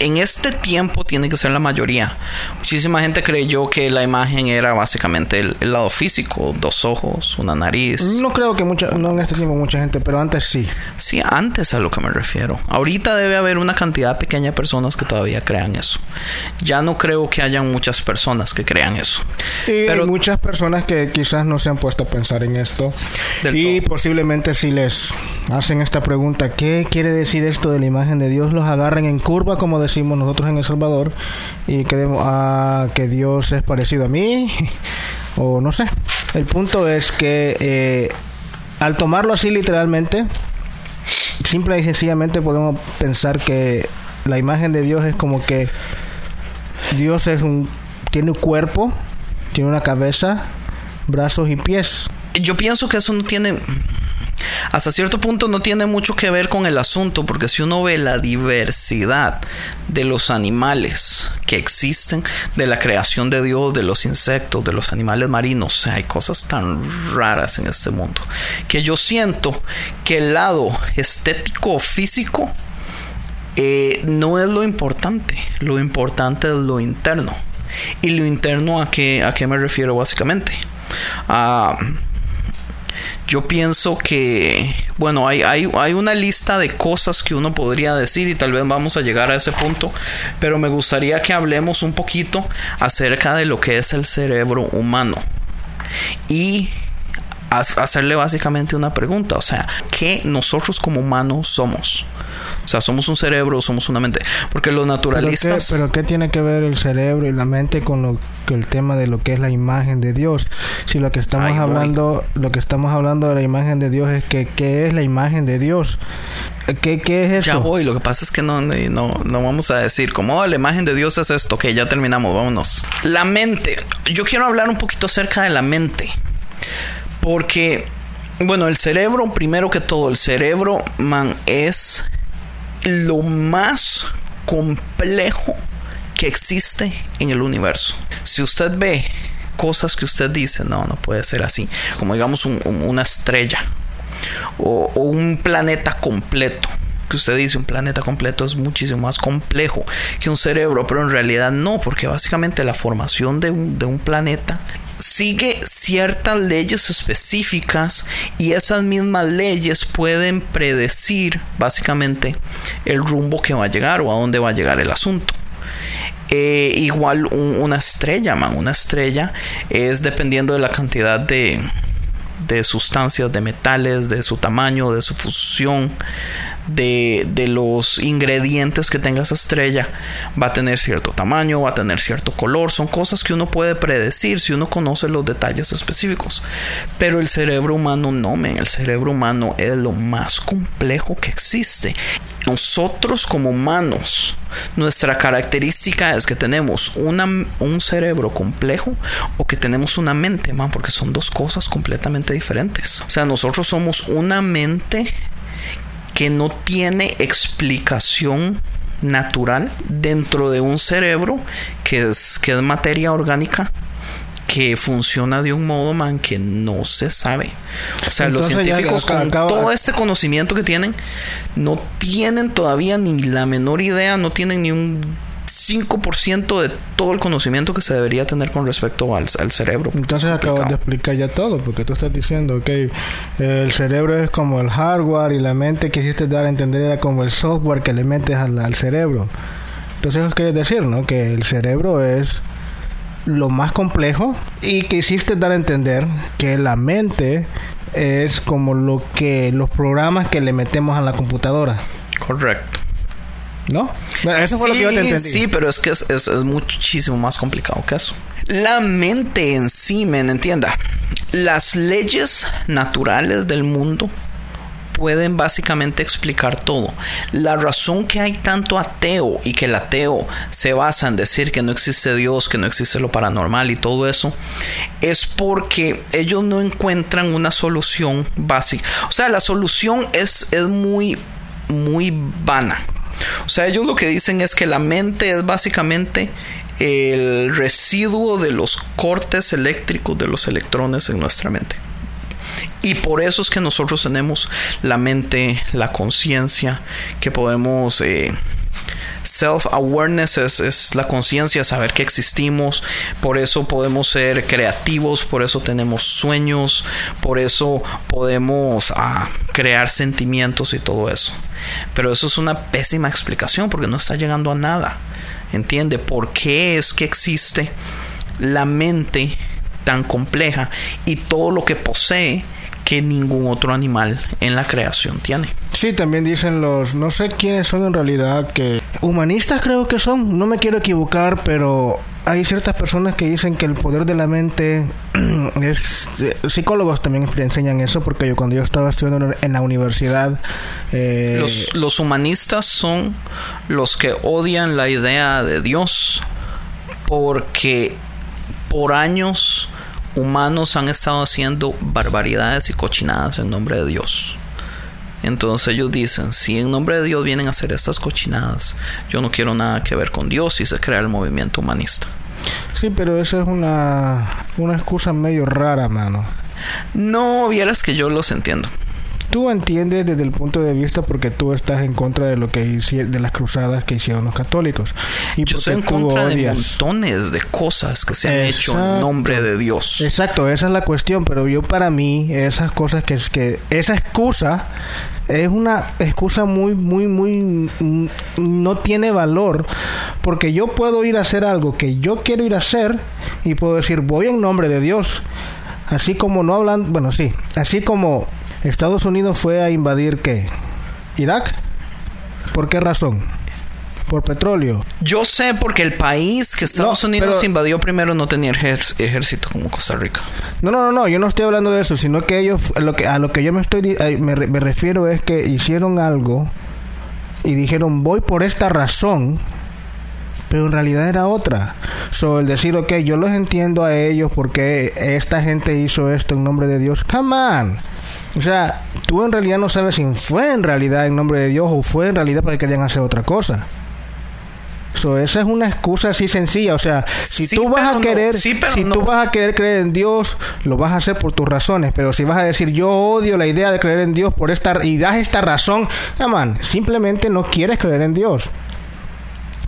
en este tiempo tiene que ser la mayoría, muchísima gente creyó que la imagen era básicamente el, el lado físico, dos ojos, una nariz. No creo que mucha, no en este tiempo mucha gente, pero antes sí. Sí, antes a lo que me refiero. Ahorita debe haber una cantidad pequeña de personas que todavía crean eso. Ya no creo que hayan muchas personas que crean eso. Y Pero- hay muchas personas que quizás no se han puesto a pensar en esto. Y todo. posiblemente si les hacen esta pregunta, ¿qué quiere decir esto de la imagen de Dios? Los agarren en curva, como decimos nosotros en El Salvador, y quedemos a que Dios es parecido a mí, *laughs* o no sé. El punto es que eh, al tomarlo así literalmente, simple y sencillamente podemos pensar que la imagen de Dios es como que Dios es un tiene un cuerpo, tiene una cabeza, brazos y pies. Yo pienso que eso no tiene... Hasta cierto punto no tiene mucho que ver con el asunto, porque si uno ve la diversidad de los animales que existen, de la creación de Dios, de los insectos, de los animales marinos, hay cosas tan raras en este mundo, que yo siento que el lado estético o físico eh, no es lo importante, lo importante es lo interno. Y lo interno a qué, a qué me refiero básicamente. Ah, yo pienso que, bueno, hay, hay, una lista de cosas que uno podría decir y tal vez vamos a llegar a ese punto, pero me gustaría que hablemos un poquito acerca de lo que es el cerebro humano y ha- hacerle básicamente una pregunta, o sea, ¿qué nosotros como humanos somos? O sea, somos un cerebro, somos una mente, porque los Pero qué, naturalistas... pero qué tiene que ver el cerebro y la mente con lo que el tema de lo que es la imagen de Dios? Si lo que estamos hablando, lo que estamos hablando de la imagen de Dios es que qué es la imagen de Dios. ¿Qué, qué es eso? Ya voy, lo que pasa es que no, no, no vamos a decir como "Oh, la imagen de Dios es esto, que ya terminamos, vámonos. La mente, yo quiero hablar un poquito acerca de la mente, porque, bueno, el cerebro, primero que todo, el cerebro, man, es lo más complejo que existe en el universo. Si usted ve cosas que usted dice, no, no puede ser así, como digamos un- un- una estrella o, o un planeta completo. Que usted dice un planeta completo es muchísimo más complejo que un cerebro, pero en realidad no, porque básicamente la formación de un, de un planeta sigue ciertas leyes específicas y esas mismas leyes pueden predecir básicamente el rumbo que va a llegar o a dónde va a llegar el asunto. Eh, igual un- una estrella, man, una estrella es dependiendo de la cantidad de, de sustancias, de metales, de su tamaño, de su fusión, de, de los ingredientes que tenga esa estrella, va a tener cierto tamaño, va a tener cierto color, son cosas que uno puede predecir si uno conoce los detalles específicos. Pero el cerebro humano no, men, el cerebro humano es lo más complejo que existe. Nosotros como humanos, nuestra característica es que tenemos una, un cerebro complejo o que tenemos una mente, man, porque son dos cosas completamente diferentes. O sea, nosotros somos una mente que no tiene explicación natural dentro de un cerebro que es, que es materia orgánica que funciona de un modo man que no se sabe. O sea, Entonces, los científicos con acaba- todo este conocimiento que tienen no tienen todavía ni la menor idea, no tienen ni un 5% de todo el conocimiento que se debería tener con respecto al, al cerebro. Entonces es acabas de explicar ya todo, porque tú estás diciendo que el cerebro es como el hardware y la mente que hiciste dar a entender era como el software que le metes al, al cerebro. Entonces eso quiere decir, ¿no? Que el cerebro es lo más complejo y que hiciste dar a entender que la mente es como lo que los programas que le metemos a la computadora, Correcto. ¿No? Eso fue lo que yo te Sí, entendí. Sí, pero es que es, es- es muchísimo más complicado que eso. La mente en sí, me entienda. Las leyes naturales del mundo pueden básicamente explicar todo. La razón que hay tanto ateo y que el ateo se basa en decir que no existe Dios, que no existe lo paranormal y todo eso, es porque ellos no encuentran una solución básica. O sea, la solución es, es muy, muy vana. O sea, ellos lo que dicen es que la mente es básicamente el residuo de los cortes eléctricos de los electrones en nuestra mente. Y por eso es que nosotros tenemos la mente, la conciencia, que podemos... eh, Self-awareness es, es la conciencia, saber que existimos, por eso podemos ser creativos, por eso tenemos sueños, por eso podemos ah, crear sentimientos y todo eso. Pero eso es una pésima explicación porque no está llegando a nada. ¿Entiende? ¿Por qué es que existe la mente tan compleja y todo lo que posee que ningún otro animal en la creación tiene? Sí, también dicen los, no sé quiénes son en realidad, que humanistas creo que son, no me quiero equivocar, pero hay ciertas personas que dicen que el poder de la mente *clears throat* es... eh, Psicólogos también enseñan eso, porque yo cuando yo estaba estudiando en la universidad... eh, Los, los humanistas son los que odian la idea de Dios porque por años humanos han estado haciendo barbaridades y cochinadas en nombre de Dios. Entonces ellos dicen, si en nombre de Dios vienen a hacer estas cochinadas, yo no quiero nada que ver con Dios y se crea el movimiento humanista. Sí, pero eso es una, una excusa medio rara, mano. No vieras que yo los entiendo. Tú entiendes desde el punto de vista porque tú estás en contra de lo que de las cruzadas que hicieron los católicos. Y Yo estoy en contra de montones de cosas que se han hecho en nombre de Dios. Exacto, esa es la cuestión, pero yo para mí esas cosas que es que esa excusa es una excusa muy muy muy mm, no tiene valor porque yo puedo ir a hacer algo que yo quiero ir a hacer y puedo decir voy en nombre de Dios. Así como no hablan, bueno, sí, así como Estados Unidos fue a invadir qué? Irak. ¿Por qué razón? Por petróleo. Yo sé porque el país que Estados No, Unidos pero- invadió primero no tenía ejército como Costa Rica. No, no, no, no, yo no estoy hablando de eso, sino que ellos, lo que, a lo que yo me estoy, me, re- me refiero es que hicieron algo y dijeron voy por esta razón, pero en realidad era otra. So, el decir, ok, yo los entiendo a ellos porque esta gente hizo esto en nombre de Dios, come on. O sea, tú en realidad no sabes si fue en realidad en nombre de Dios o fue en realidad porque querían hacer otra cosa. So, esa es una excusa así sencilla. O sea, si Sí, tú vas a no. querer, Sí, si no. tú vas a querer creer en Dios, lo vas a hacer por tus razones. Pero si vas a decir yo odio la idea de creer en Dios por esta y das esta razón, on, simplemente no quieres creer en Dios.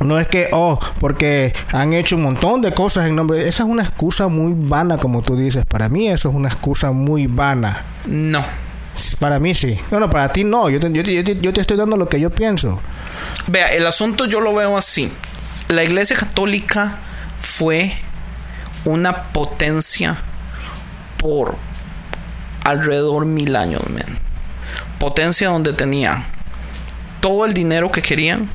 No es que, oh, porque han hecho un montón de cosas en nombre de... Esa es una excusa muy vana, como tú dices. Para mí eso es una excusa muy vana. No. Para mí sí. No, no, para ti no. Yo te, yo te- yo te- yo te estoy dando lo que yo pienso. Vea, el asunto yo lo veo así. La Iglesia Católica fue una potencia por alrededor mil años, men. Potencia donde tenía todo el dinero que querían,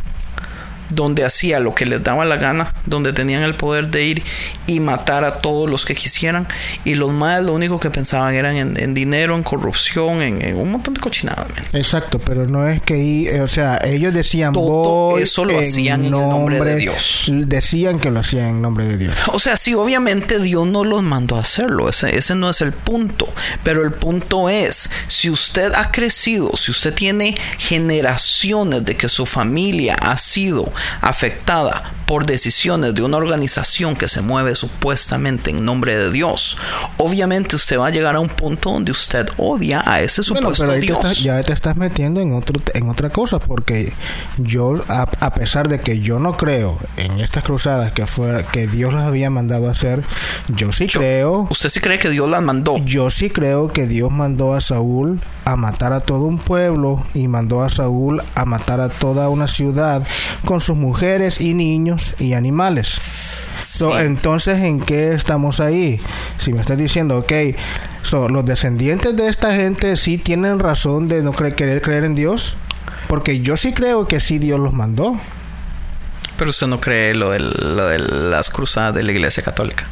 donde hacía lo que les daba la gana, donde tenían el poder de ir y matar a todos los que quisieran. Y los más lo único que pensaban eran en, en dinero, en corrupción, en, en un montón de cochinadas. Exacto, pero no es que, eh, o sea, ellos decían Todo eso lo hacían en el nombre de Dios. Decían que lo hacían en nombre de Dios. O sea, sí, obviamente Dios no los mandó a hacerlo, ese, ese no es el punto, pero el punto es, si usted ha crecido, si usted tiene generaciones de que su familia ha sido afectada por decisiones de una organización que se mueve supuestamente en nombre de Dios, obviamente usted va a llegar a un punto donde usted odia a ese Bueno, supuesto pero ahí te Dios. estás- ya te estás metiendo en otro en otra cosa porque yo a, a pesar de que yo no creo en estas cruzadas que fue que Dios las había mandado a hacer, yo sí Yo- creo ¿Usted sí cree que Dios las mandó? Yo sí creo que Dios mandó a Saúl a matar a todo un pueblo y mandó a Saúl a matar a toda una ciudad con sus mujeres y niños y animales. So, entonces, ¿en qué estamos ahí? Si me estás diciendo, ok, So, los descendientes de esta gente sí tienen razón de no cre- querer creer en Dios. Porque yo sí creo que sí Dios los mandó. Pero usted no cree lo, del- lo de las cruzadas de la Iglesia Católica.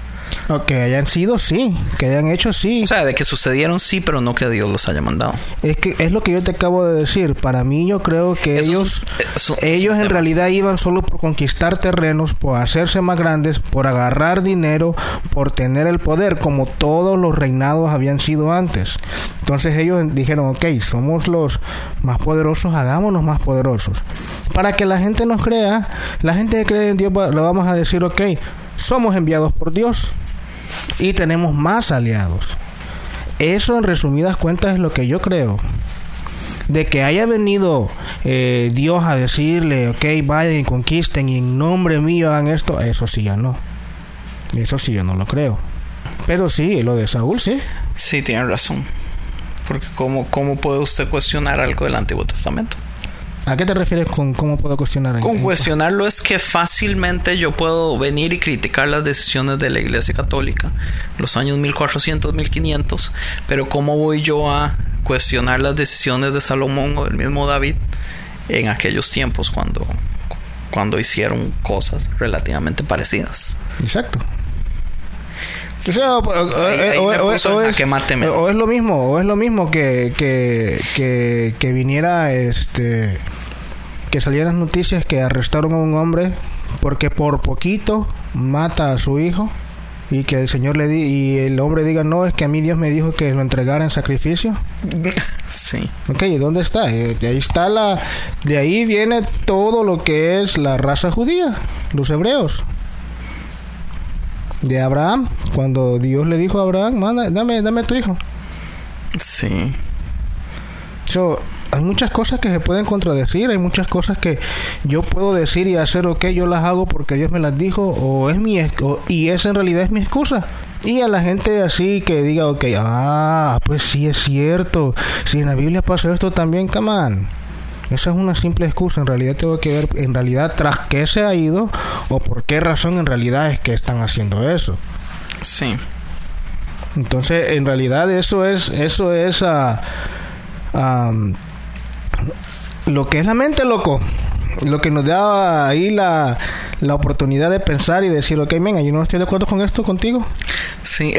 Que hayan sido, sí. Que hayan hecho, sí. O sea, de que sucedieron sí, pero no que Dios los haya mandado. Es que es lo que yo te acabo de decir. Para mí yo creo que Eso ellos, eso- ellos en realidad iban solo por conquistar terrenos, por hacerse más grandes, por agarrar dinero, por tener el poder, como todos los reinados habían sido antes. Entonces ellos dijeron, ok, somos los más poderosos, hagámonos más poderosos. Para que la gente nos crea, la gente que cree en Dios, le vamos a decir, ok, somos enviados por Dios y tenemos más aliados. Eso en resumidas cuentas es lo que yo creo. De que haya venido eh, Dios a decirle, ok, vayan y conquisten y en nombre mío hagan esto, eso sí ya no. Eso sí yo no lo creo. Pero sí, lo de Saúl sí. Sí, tiene razón. Porque ¿cómo, cómo puede usted cuestionar algo del Antiguo Testamento? ¿A qué te refieres con cómo puedo cuestionar? Con cuestionarlo es que fácilmente yo puedo venir y criticar las decisiones de la Iglesia Católica, los años 1400, 1500, pero ¿cómo voy yo a cuestionar las decisiones de Salomón o del mismo David en aquellos tiempos cuando, cuando hicieron cosas relativamente parecidas? Exacto. O, sea, Ahí- es, lo mismo, o es lo mismo que, que, que, que viniera este que salieran noticias que arrestaron a un hombre porque por poquito mata a su hijo y que el señor le di y el hombre diga no es que a mí Dios me dijo que lo entregara en sacrificio. *laughs* Sí. Ok, ¿y dónde está? Eh, De ahí está la. De ahí viene todo lo que es la raza judía, los hebreos. De Abraham, cuando Dios le dijo a Abraham, manda, dame, dame a tu hijo. Sí. So, hay muchas cosas que se pueden contradecir, hay muchas cosas que yo puedo decir y hacer, ok, yo las hago porque Dios me las dijo, o es mi, o- y esa en realidad es mi excusa. Y a la gente así que diga, ok, ah, pues sí es cierto, si en la Biblia pasa esto también, come on. Esa es una simple excusa, en realidad tengo que ver en realidad tras qué se ha ido o por qué razón en realidad es que están haciendo eso. Sí. Entonces, en realidad eso es eso es am, lo que es la mente, loco. Lo que nos da ahí la, la oportunidad de pensar y decir, ok, venga, yo no estoy de acuerdo con esto contigo. Sí,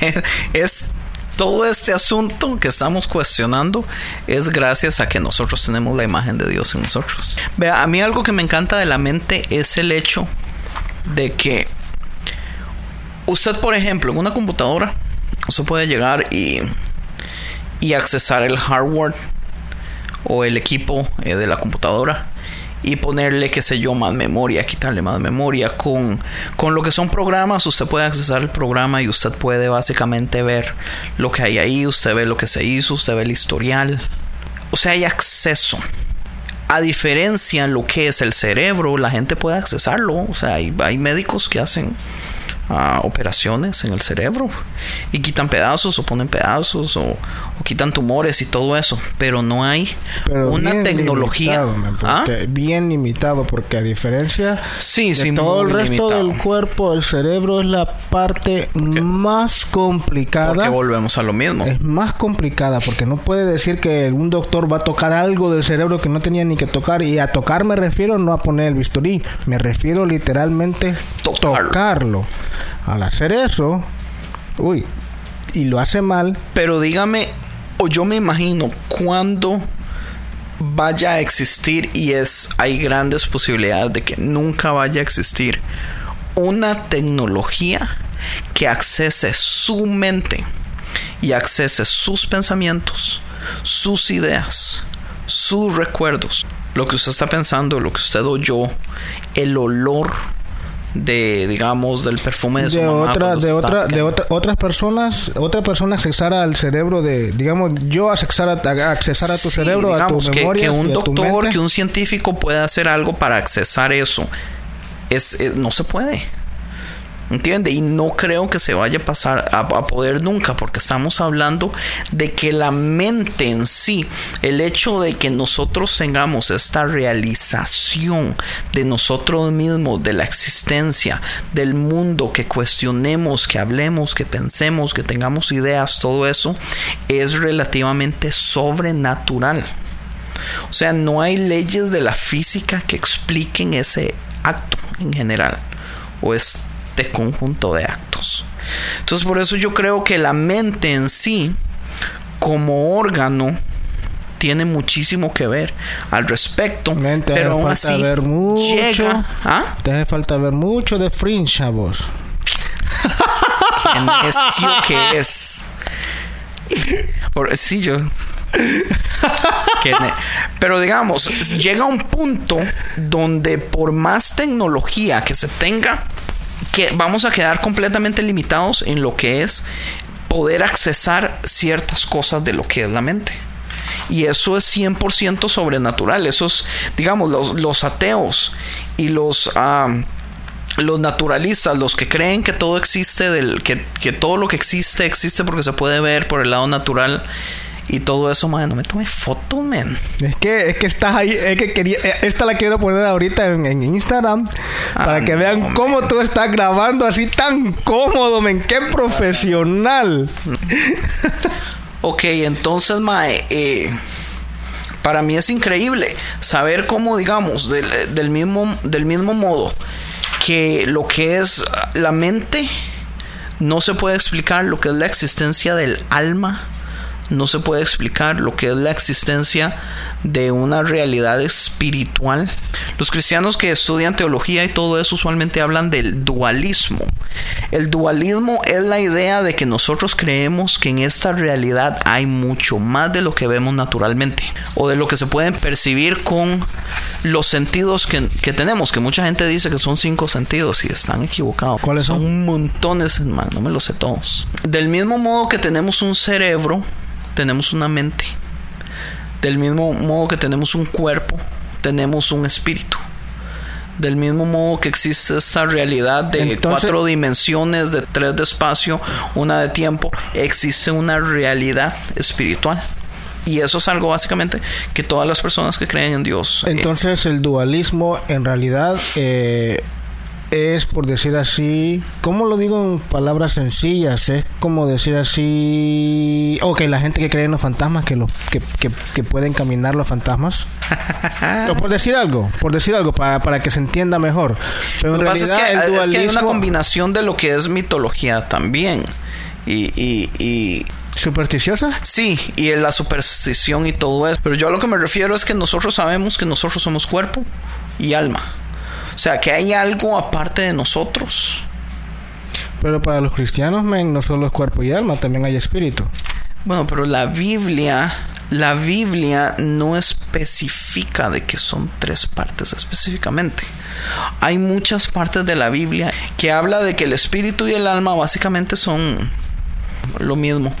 *laughs* es todo este asunto que estamos cuestionando es gracias a que nosotros tenemos la imagen de Dios en nosotros. Vea, a mí algo que me encanta de la mente es el hecho de que usted, por ejemplo, en una computadora, usted puede llegar y, y accesar el hardware o el equipo eh, de la computadora y ponerle, qué sé yo, más memoria, quitarle más memoria. Con, con lo que son programas, usted puede accesar el programa y usted puede básicamente ver lo que hay ahí, usted ve lo que se hizo, usted ve el historial. O sea, hay acceso. A diferencia en lo que es el cerebro, la gente puede accesarlo. O sea, hay, hay médicos que hacen ah, operaciones en el cerebro y quitan pedazos o ponen pedazos o, o quitan tumores y todo eso. Pero no hay Pero una bien tecnología. limitado, man, ¿Ah? Bien limitado, porque a diferencia Sí, de sí, todo el resto limitado. del cuerpo, el cerebro es la parte más complicada. Porque volvemos a lo mismo. Es más complicada porque no puede decir que un doctor va a tocar algo del cerebro que no tenía ni que tocar. Y a tocar me refiero no a poner el bisturí, me refiero literalmente Tocarlo. tocarlo. Al hacer eso, uy, y lo hace mal, Pero dígame, o yo me imagino cuándo vaya a existir y es hay grandes posibilidades de que nunca vaya a existir una tecnología que accese su mente y accese sus pensamientos, sus ideas, sus recuerdos, lo que usted está pensando, lo que usted oyó, el olor de digamos del perfume de, su de mamá otra de otra de otra, otras personas otra persona accesar al cerebro de digamos yo accesar a, accesar a tu Sí, cerebro a tu digamos que- memoria que, un doctor, que un científico pueda hacer algo para accesar eso. Es, es- no se puede. ¿Entiende? Y no creo que se vaya a pasar a, a, poder nunca, porque estamos hablando de que la mente en sí, el hecho de que nosotros tengamos esta realización de nosotros mismos, de la existencia, del mundo, que cuestionemos, que hablemos, que pensemos, que tengamos ideas, todo eso es relativamente sobrenatural. O sea, no hay leyes de la física que expliquen ese acto en general o este conjunto de actos. Entonces por eso yo creo que la mente en sí como órgano tiene muchísimo que ver al respecto, Men, te pero hace aún falta así ver mucho. llega, ¿ah? Te hace falta ver mucho de Fringe, chavos. *laughs* Qué necio que es. Por, sí, yo. Pero digamos, llega un punto donde por más tecnología que se tenga, que vamos a quedar completamente limitados en lo que es poder accesar ciertas cosas de lo que es la mente. Y eso es 100% sobrenatural. Eso es, digamos, los, los ateos y los... ah, los naturalistas, los que creen que todo existe, del, que, que todo lo que existe existe porque se puede ver por el lado natural y todo eso, man, no me tome foto, man. Es que, es que estás ahí, es que quería, eh, esta la quiero poner ahorita en, en Instagram para Ah, que no, vean man. cómo tú estás grabando así tan cómodo, men, qué profesional. Ok, entonces, mae, eh, para mí es increíble saber cómo, digamos, del, del mismo, del mismo modo que lo que es la mente no se puede explicar lo que es la existencia del alma, no se puede explicar lo que es la existencia de una realidad espiritual. Los cristianos que estudian teología y todo eso usualmente hablan del dualismo. El dualismo es la idea de que nosotros creemos que en esta realidad hay mucho más de lo que vemos naturalmente o de lo que se pueden percibir con los sentidos que, que tenemos, que mucha gente dice que son cinco sentidos y están equivocados. ¿Cuáles son? Son montones, man, no me los sé todos. Del mismo modo que tenemos un cerebro, tenemos una mente. Del mismo modo que tenemos un cuerpo, tenemos un espíritu. Del mismo modo que existe esta realidad de Entonces- cuatro dimensiones, de tres de espacio, una de tiempo, existe una realidad espiritual. Y eso es algo básicamente que todas las personas que creen en Dios eh, Entonces el dualismo en realidad eh, es, por decir así, ¿cómo lo digo en palabras sencillas? Es como decir así, ok, la gente que cree en los fantasmas, que, los, que, que, que pueden caminar los fantasmas. *laughs* o por decir algo, por decir algo, para, para que se entienda mejor. Pero Lo en que pasa es realidad que, el es que hay una combinación de lo que es mitología también. Y, y, y ¿Supersticiosa? sí, y la superstición y todo eso. Pero yo a lo que me refiero es que nosotros sabemos que nosotros somos cuerpo y alma. O sea, que hay algo aparte de nosotros. Pero para los cristianos, men, no solo es cuerpo y alma, también hay espíritu. Bueno, pero la Biblia, la Biblia no especifica de que son tres partes específicamente. Hay muchas partes de la Biblia que habla de que el espíritu y el alma básicamente son lo mismo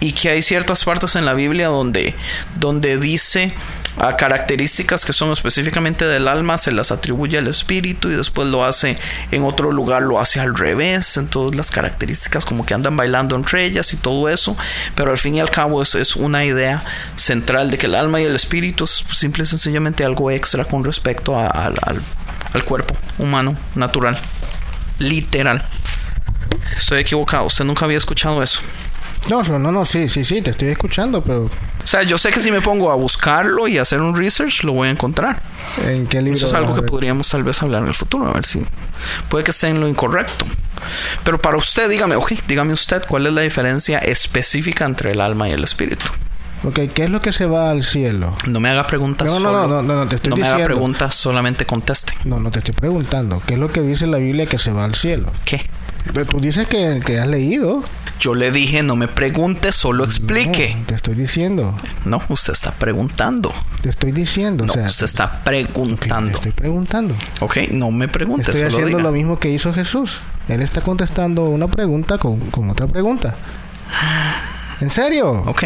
y que hay ciertas partes en la Biblia donde donde dice a características que son específicamente del alma se las atribuye al espíritu y después lo hace en otro lugar lo hace al revés. Entonces las características como que andan bailando entre ellas y todo eso pero al fin y al cabo es, una idea central de que el alma y el espíritu es simple y sencillamente algo extra con respecto al- al cuerpo humano natural literal. Estoy equivocado usted nunca había escuchado eso No, no, no, sí, sí, sí, te estoy escuchando, pero o sea, yo sé que si me pongo a buscarlo y hacer un research, lo voy a encontrar. ¿en qué libro? Eso es algo que podríamos tal vez hablar en el futuro, a ver si puede que esté en lo incorrecto. Pero para usted, dígame, ok, dígame usted cuál es la diferencia específica entre el alma y el espíritu. Ok, ¿qué es lo que se va al cielo? No me haga preguntas. No, no, solo- no, no, no, te estoy me haga preguntas, solamente conteste. No, no te estoy preguntando. ¿Qué es lo que dice la Biblia que se va al cielo? ¿Qué? Pero Tú dices que, que has leído. Yo le dije, no me pregunte, solo explique. No, te estoy diciendo. No, usted está preguntando. Te estoy diciendo. No, o sea, usted está ok, te preguntando. estoy preguntando. Ok, no me pregunte, Estoy solo haciendo diga. lo mismo que hizo Jesús. Él está contestando una pregunta con, con otra pregunta. ¿En serio? Ok.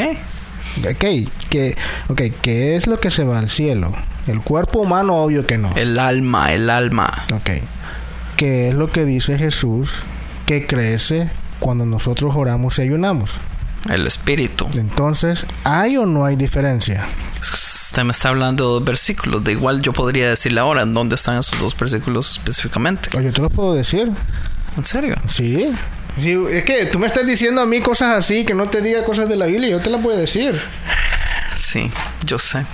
Ok, ¿qué, ok, ¿qué es lo que se va al cielo? El cuerpo humano, obvio que no. El alma, el alma. Ok. ¿Qué es lo que dice Jesús que crece cuando nosotros oramos y ayunamos. El espíritu. Entonces, ¿hay o no hay diferencia? Usted me está hablando de dos versículos. De igual yo podría decirle ahora en dónde están esos dos versículos específicamente. O yo te lo puedo decir. ¿En serio? Sí. Sí, es que tú me estás diciendo a mí cosas así, que no te diga cosas de la Biblia, yo te las a decir. Sí, yo sé.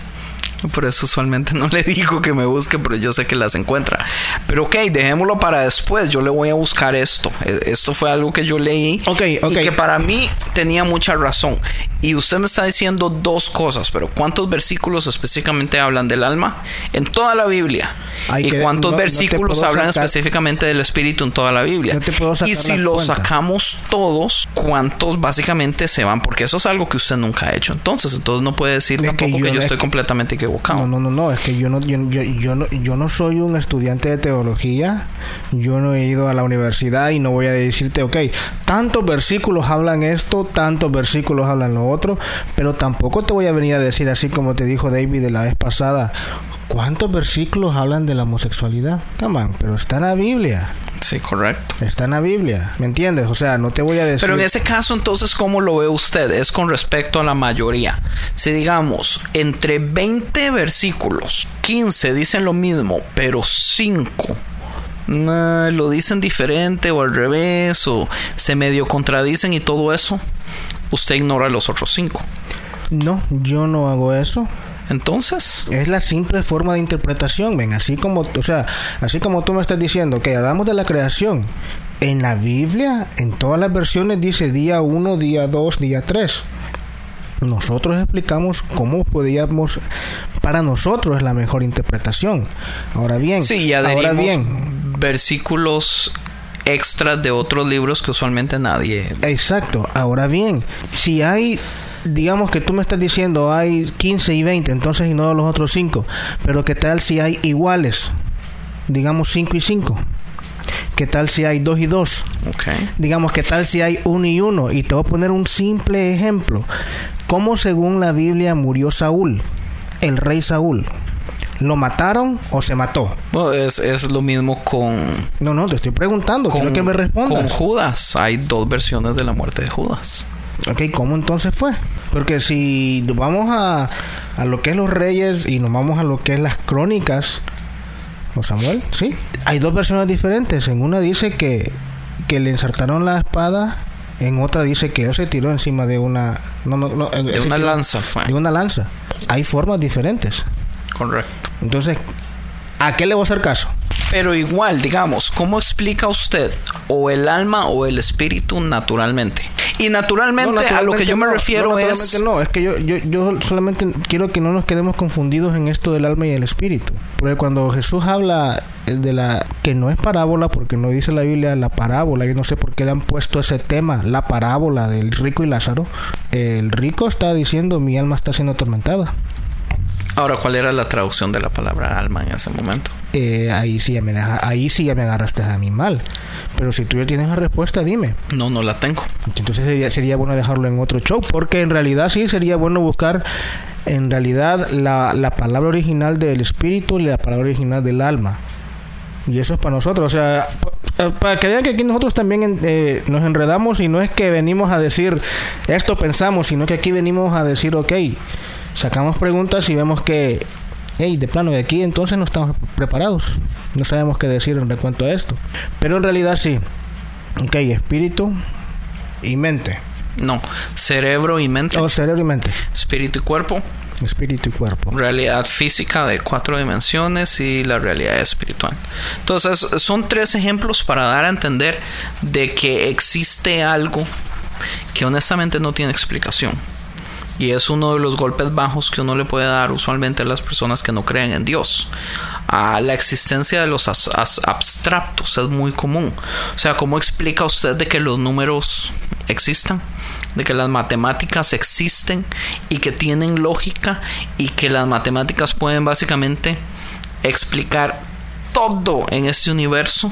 Por eso usualmente *laughs* no le digo que me busque, pero yo sé que las encuentra. Pero ok, dejémoslo para después. Yo le voy a buscar esto. E- Esto fue algo que yo leí. Ok, ok. Y que para mí tenía mucha razón. Y usted me está diciendo dos cosas, pero ¿cuántos versículos específicamente hablan del alma? En toda la Biblia. Ay, ¿Y cuántos no- versículos hablan sacar- específicamente del espíritu en toda la Biblia? No te puedo y si cuentas. sacamos todos, ¿cuántos básicamente se van? Porque eso es algo que usted nunca ha hecho. Entonces, entonces no puede decir tampoco que yo- yo, es estoy completamente equivocado. No, no, no, no, es que yo no, yo, yo, yo no, yo no soy un estudiante de teología, yo no he ido a la universidad y no voy a decirte, ok, tantos versículos hablan esto, tantos versículos hablan lo otro, pero tampoco te voy a venir a decir así como te dijo David de la vez pasada, ¿cuántos versículos hablan de la homosexualidad? Come on, pero está en la Biblia, Sí, correcto. está en la Biblia, ¿me entiendes? O sea, no te voy a decir... Pero en ese caso, entonces, ¿cómo lo ve usted? Es con respecto a la mayoría. Si digamos, entre 20 versículos, 15 dicen lo mismo, pero 5 nah, lo dicen diferente o al revés, o se medio contradicen y todo eso, usted ignora los otros 5. No, yo no hago eso. Entonces, Es la simple forma de interpretación, ven, así como, o sea, así como tú me estás diciendo que hablamos de la creación. En la Biblia, en todas las versiones dice día 1, día 2, día 3. Nosotros explicamos cómo podíamos, para nosotros es la mejor interpretación. Ahora bien, sí, y ahora bien, versículos extras de otros libros que usualmente nadie Exacto. Ahora bien, si hay, digamos que tú me estás diciendo hay 15 y 20, entonces ignoro los otros 5. Pero ¿qué tal si hay iguales? Digamos 5 y 5. ¿Qué tal si hay 2 y 2? Ok. Digamos, ¿qué tal si hay 1 y 1? Y te voy a poner un simple ejemplo. ¿Cómo según la Biblia murió Saúl? El rey Saúl. ¿Lo mataron o se mató? Bueno, es, es lo mismo con, No, no, te estoy preguntando. Quiero que me respondas. con Judas. Hay dos versiones de la muerte de Judas. Ok, ¿cómo entonces fue? Porque si vamos a, a lo que es los reyes y nos vamos a lo que es las crónicas, o Samuel, sí, hay dos versiones diferentes. En una dice que, que le insertaron la espada, en otra dice que él se tiró encima de una... No, no, De una tiró- lanza fue. De una lanza. Hay formas diferentes. Correcto. Entonces, ¿a qué le voy a hacer caso? Pero igual, digamos, ¿cómo explica usted o el alma o el espíritu naturalmente? Y naturalmente, No, a lo que yo me no, refiero no, es... No, es que yo, yo, yo solamente quiero que no nos quedemos confundidos en esto del alma y el espíritu. Porque cuando Jesús habla de la que no es parábola, porque no dice la Biblia la parábola, yo no sé por qué le han puesto ese tema, la parábola del rico y Lázaro. El rico está diciendo mi alma está siendo atormentada. Ahora, ¿cuál era la traducción de la palabra alma en ese momento? Eh, ahí sí ya me deja- ahí sí ya me agarraste a mí mal. Pero si tú ya tienes la respuesta, dime. No, no la tengo. Entonces sería, sería bueno dejarlo en otro show, porque en realidad sí sería bueno buscar en realidad la, la palabra original del espíritu y la palabra original del alma. Y eso es para nosotros, o sea, pa- para que vean que aquí nosotros también eh, nos enredamos y no es que venimos a decir esto pensamos, sino que aquí venimos a decir, ok, sacamos preguntas y vemos que, hey, de plano, de aquí entonces no estamos preparados, no sabemos qué decir en cuanto a esto. Pero en realidad sí, ok, espíritu y mente. No, cerebro y mente, O cerebro y mente. espíritu y cuerpo, Espíritu y cuerpo. realidad física de cuatro dimensiones y la realidad espiritual. Entonces, son tres ejemplos para dar a entender de que existe algo que honestamente no tiene explicación. Y es uno de los golpes bajos que uno le puede dar usualmente a las personas que no creen en Dios. A la existencia de los abstractos es muy común. O sea, ¿cómo explica usted de que los números existan? De que las matemáticas existen y que tienen lógica y que las matemáticas pueden básicamente explicar todo en este universo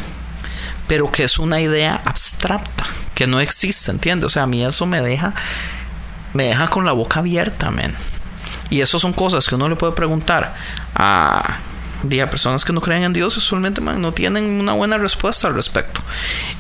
pero que es una idea abstracta, que no existe, ¿entiendes? O sea, a mí eso me deja, me deja con la boca abierta, men. Y eso son cosas que uno le puede preguntar a, a personas que no creen en Dios, usualmente no tienen una buena respuesta al respecto.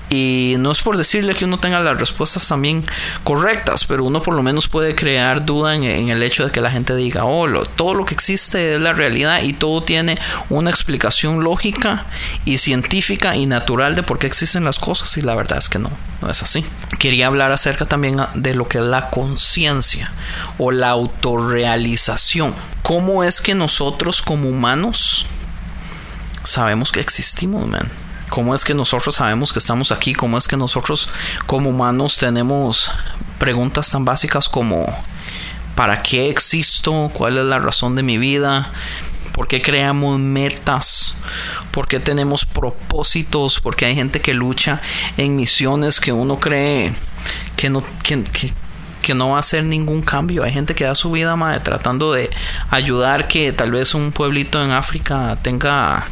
Y no es por decirle que uno tenga las respuestas también correctas, pero uno por lo menos puede crear duda en, el hecho de que la gente diga, oh, lo- todo lo que existe es la realidad y todo tiene una explicación lógica y científica y natural de por qué existen las cosas y la verdad es que no, no es así. Quería hablar acerca también de lo que es la conciencia o la autorrealización. ¿Cómo es que nosotros como humanos sabemos que existimos, man. ¿Cómo es que nosotros sabemos que estamos aquí? ¿Cómo es que nosotros como humanos tenemos preguntas tan básicas como ¿para qué existo? ¿Cuál es la razón de mi vida? ¿Por qué creamos metas? ¿Por qué tenemos propósitos? Porque hay gente que lucha en misiones que uno cree que no, que, que- que no va a hacer ningún cambio. Hay gente que da su vida madre, tratando de ayudar que tal vez un pueblito en África tenga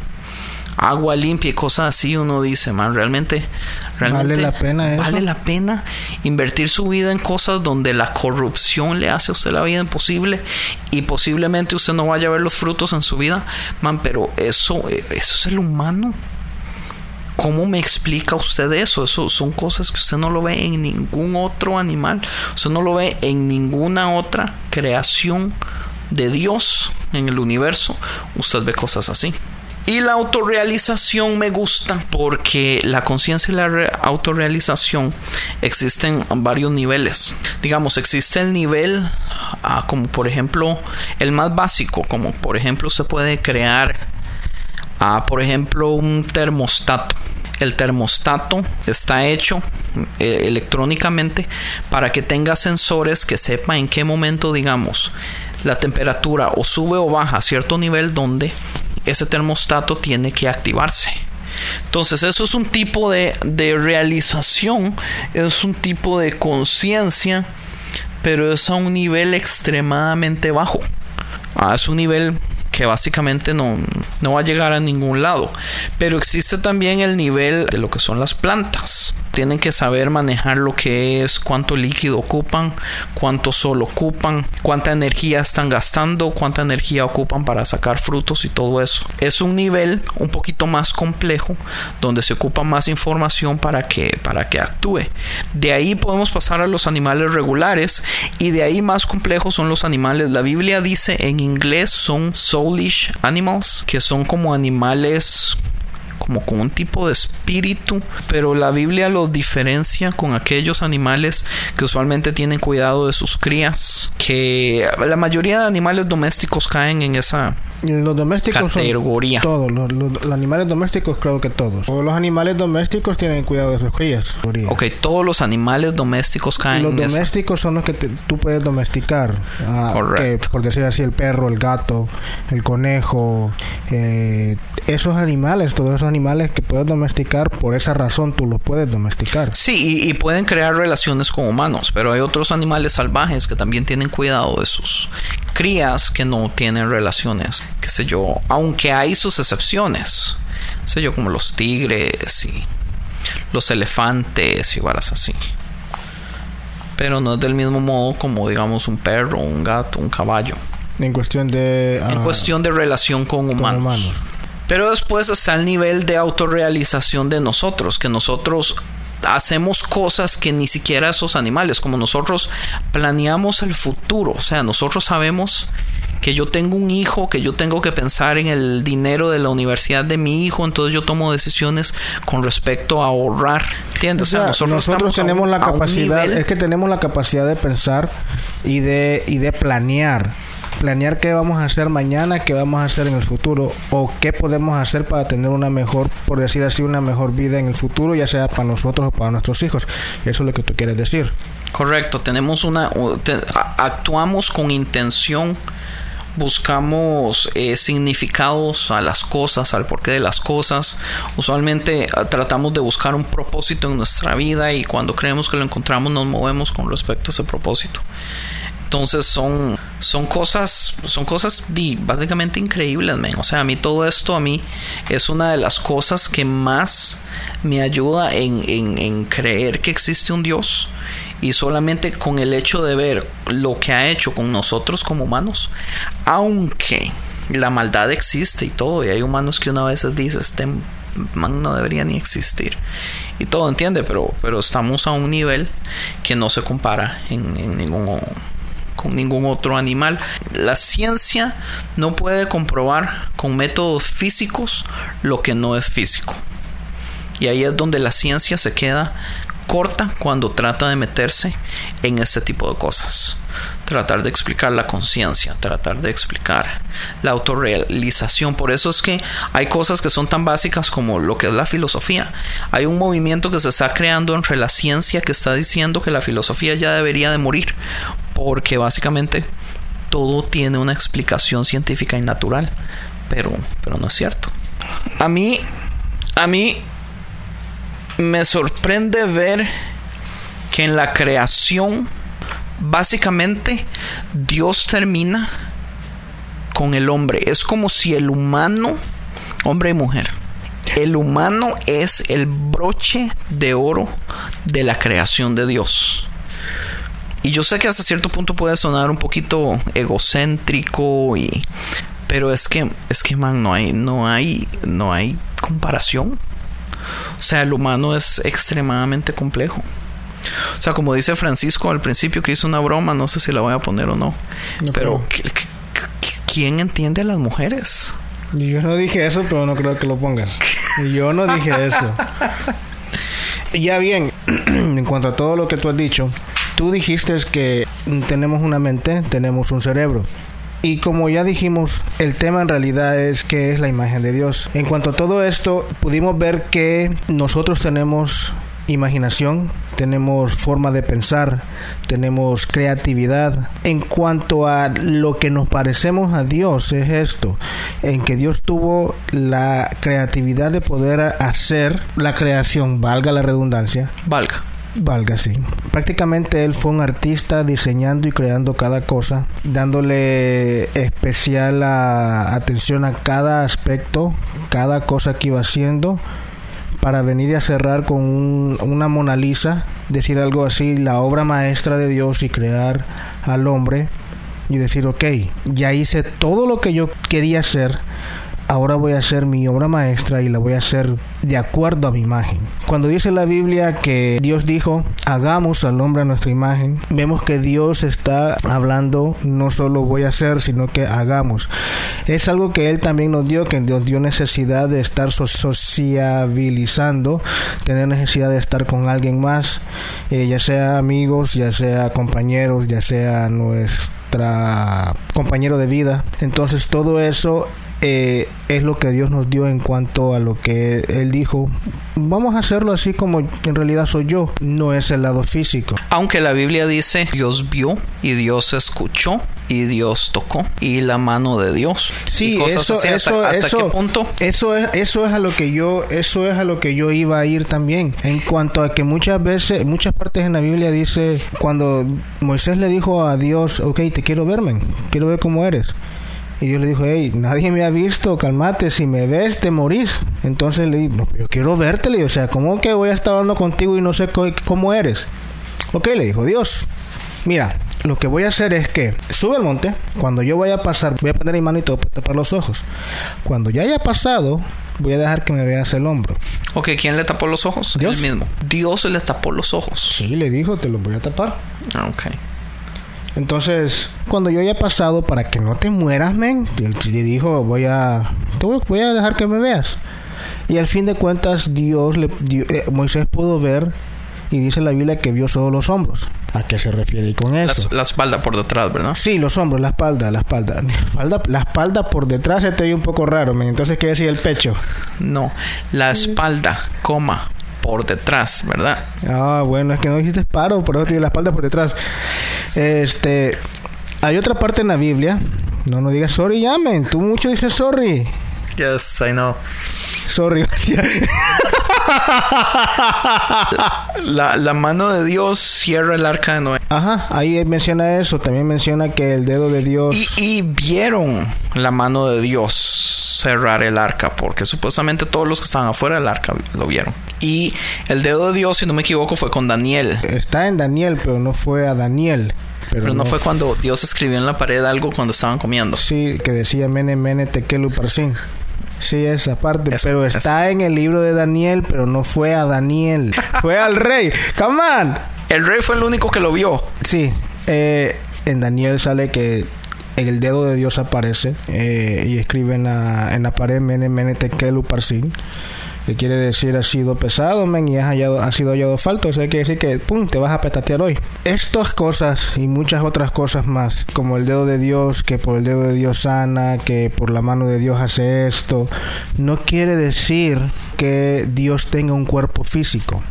agua limpia y cosas así. Uno dice, man, realmente, realmente ¿Vale la pena eso? Vale la pena invertir su vida en cosas donde la corrupción le hace a usted la vida imposible y posiblemente usted no vaya a ver los frutos en su vida, man. Pero eso, eso es el humano. ¿Cómo me explica usted eso? Eso son cosas que usted no lo ve en ningún otro animal. Usted no lo ve en ninguna otra creación de Dios en el universo. Usted ve cosas así. Y la autorrealización me gusta porque la conciencia y la re- autorrealización existen en varios niveles. Digamos, existe el nivel ah, como por ejemplo el más básico, como por ejemplo usted puede crear Ah, por ejemplo, un termostato. El termostato está hecho eh, electrónicamente para que tenga sensores que sepa en qué momento, digamos, la temperatura o sube o baja a cierto nivel donde ese termostato tiene que activarse. Entonces, eso es un tipo de, de realización, es un tipo de conciencia, pero es a un nivel extremadamente bajo. Ah, es un nivel que básicamente no, no va a llegar a ningún lado. Pero existe también el nivel de lo que son las plantas. Tienen que saber manejar lo que es cuánto líquido ocupan, cuánto sol ocupan, cuánta energía están gastando, cuánta energía ocupan para sacar frutos y todo eso. Es un nivel un poquito más complejo donde se ocupa más información para que, para que actúe. De ahí podemos pasar a los animales regulares y de ahí más complejos son los animales. La Biblia dice en inglés son soulish animals, que son como animales como con un tipo de espíritu, pero la Biblia los diferencia con aquellos animales que usualmente tienen cuidado de sus crías, que la mayoría de animales domésticos caen en esa Los domésticos Categoría. son todos. Los, los- los animales domésticos creo que todos. O los animales domésticos tienen cuidado de sus crías. Ok, todos los animales domésticos caen Los en esa domésticos son los que te- tú puedes domesticar. Ah, Correcto. que, por decir así, el perro, el gato, el conejo. eh, esos animales, todos esos animales que puedes domesticar, por esa razón tú los puedes domesticar. Sí, y, y pueden crear relaciones con humanos, pero hay otros animales salvajes que también tienen cuidado de sus crías que no tienen relaciones, qué sé yo, aunque hay sus excepciones, qué sé yo, como los tigres y los elefantes y varas así. Pero no es del mismo modo como digamos un perro, un gato, un caballo. En cuestión de. En ah, cuestión de relación con con humanos. Pero después está el nivel de autorrealización de nosotros, que nosotros hacemos cosas que ni siquiera esos animales, como nosotros planeamos el futuro, o sea, nosotros sabemos que yo tengo un hijo, que yo tengo que pensar en el dinero de la universidad de mi hijo, entonces yo tomo decisiones con respecto a ahorrar, ¿entiendes? O sea, nosotros, un- tenemos la capacidad, es que tenemos la capacidad de pensar y de, y de planear. Planear qué vamos a hacer mañana, qué vamos a hacer en el futuro o qué podemos hacer para tener una mejor, por decir así, una mejor vida en el futuro, ya sea para nosotros o para nuestros hijos. Eso es lo que tú quieres decir. Correcto, tenemos una actuamos con intención, buscamos eh, significados a las cosas, al porqué de las cosas. Usualmente ah, tratamos de buscar un propósito en nuestra vida y cuando creemos que lo encontramos nos movemos con respecto a ese propósito. Entonces son, son cosas, son cosas básicamente increíbles, men. O sea, a mí todo esto a mí es una de las cosas que más me ayuda en, en- creer que existe un Dios. Y solamente con el hecho de ver lo que ha hecho con nosotros como humanos, aunque la maldad existe y todo, y hay humanos que una vez dice, este man no debería ni existir. Y todo entiende, pero, pero estamos a un nivel que no se compara en, en ningún ningún otro animal. La ciencia no puede comprobar con métodos físicos lo que no es físico. Y ahí es donde la ciencia se queda corta cuando trata de meterse en este tipo de cosas. Tratar de explicar la conciencia, tratar de explicar la autorrealización. Por eso es que hay cosas que son tan básicas como lo que es la filosofía. Hay un movimiento que se está creando entre la ciencia que está diciendo que la filosofía ya debería de morir. Porque básicamente todo tiene una explicación científica y natural. Pero, pero no es cierto. A mí, a mí me sorprende ver que en la creación básicamente Dios termina con el hombre. Es como si el humano, hombre y mujer, el humano es el broche de oro de la creación de Dios. Y yo sé que hasta cierto punto puede sonar un poquito egocéntrico y pero es que es que man no hay no hay no hay comparación. O sea, el humano es extremadamente complejo. O sea, como dice Francisco al principio que hizo una broma, no sé si la voy a poner o no. pero ¿quién entiende a las mujeres? Yo no dije eso, pero no creo que lo pongas. Yo no dije eso. Ya bien, *clears throat* en cuanto a todo lo que tú has dicho, tú dijiste que tenemos una mente, tenemos un cerebro. Y como ya dijimos, el tema en realidad es que es la imagen de Dios. En cuanto a todo esto, pudimos ver que nosotros tenemos imaginación, tenemos forma de pensar, tenemos creatividad. En cuanto a lo que nos parecemos a Dios, es esto, en que Dios tuvo la creatividad de poder hacer la creación, valga la redundancia. Valga. Valga, sí. Prácticamente él fue un artista diseñando y creando cada cosa, dándole especial atención a cada aspecto, cada cosa que iba haciendo para venir a cerrar con una Mona Lisa, decir algo así, la obra maestra de Dios y crear al hombre y decir, ok, ya hice todo lo que yo quería hacer, ahora voy a hacer mi obra maestra y la voy a hacer de acuerdo a mi imagen. Cuando dice la Biblia que Dios dijo, hagamos al hombre a nuestra imagen, vemos que Dios está hablando no solo voy a hacer, sino que hagamos. Es algo que Él también nos dio, que Dios dio necesidad de estar sociabilizando, tener necesidad de estar con alguien más, eh, ya sea amigos, ya sea compañeros, ya sea nuestra compañero de vida. Entonces todo eso eh, es lo que Dios nos dio en cuanto a lo que Él dijo. Vamos a hacerlo así como en realidad soy yo, no es el lado físico. Aunque la Biblia dice Dios vio y Dios escuchó y Dios tocó y la mano de Dios. Sí, eso, eso, ¿hasta, qué punto? Eso es, eso es a lo que yo, eso es a lo que yo iba a ir también. En cuanto a que muchas veces, muchas partes en la Biblia dice cuando Moisés le dijo a Dios, ok, te quiero verme, quiero ver cómo eres. Y Dios le dijo, hey, nadie me ha visto, calmate, si me ves te morís. Entonces le dije, no, yo quiero verte, le o sea, ¿cómo que voy a estar hablando contigo y no sé cómo eres? Ok, le dijo Dios, mira, lo que voy a hacer es que sube al monte, cuando yo vaya a pasar, voy a poner mi mano y todo para tapar los ojos. Cuando ya haya pasado, voy a dejar que me veas el hombro. Ok, ¿quién le tapó los ojos? Dios mismo. Dios le tapó los ojos. Sí, le dijo, te los voy a tapar. Ah, ok. Entonces, cuando yo haya pasado para que no te mueras, men, le dijo, voy a, te voy, a dejar que me veas. Y al fin de cuentas, Dios, le, eh, Moisés pudo ver y dice la Biblia que vio solo los hombros. ¿A qué se refiere con eso? La, espalda por detrás, ¿verdad? Sí, los hombros, la espalda, la espalda. La espalda, la espalda por detrás se te oye un poco raro, men. Entonces, ¿qué decía el pecho? No, la espalda, coma, por detrás, ¿verdad? Ah, bueno, es que no dijiste paro, por eso tiene la espalda por detrás. Este, hay otra parte en la Biblia, no no digas sorry, llamen, tú mucho dices sorry. Yes, I know. Sorry. la, la, mano de Dios cierra el arca de Noé. Ajá, ahí menciona eso. También menciona que el dedo de Dios. Y, y vieron la mano de Dios cerrar el arca, porque supuestamente todos los que estaban afuera del arca lo vieron. Y el dedo de Dios, si no me equivoco, fue con Daniel. Está en Daniel, pero no fue a Daniel. Pero, no, fue cuando Dios escribió en la pared algo cuando estaban comiendo. Sí, que decía Mene Mene Tekelu Parsin. Sí, esa parte. Eso, pero eso. está en el libro de Daniel, pero no fue a Daniel. *laughs* fue al rey. Come on. El rey fue el único que lo vio. Sí. eh, en Daniel sale que el dedo de Dios aparece eh, y escribe en la, en la pared Mene Mene Tekelu Parsin. Que quiere decir ha sido pesado, men, y has hallado, ha sido hallado falto. O sea, quiere decir que, pum, te vas a petatear hoy. Estas cosas y muchas otras cosas más, como el dedo de Dios, que por el dedo de Dios sana, que por la mano de Dios hace esto, no quiere decir que Dios tenga un cuerpo físico.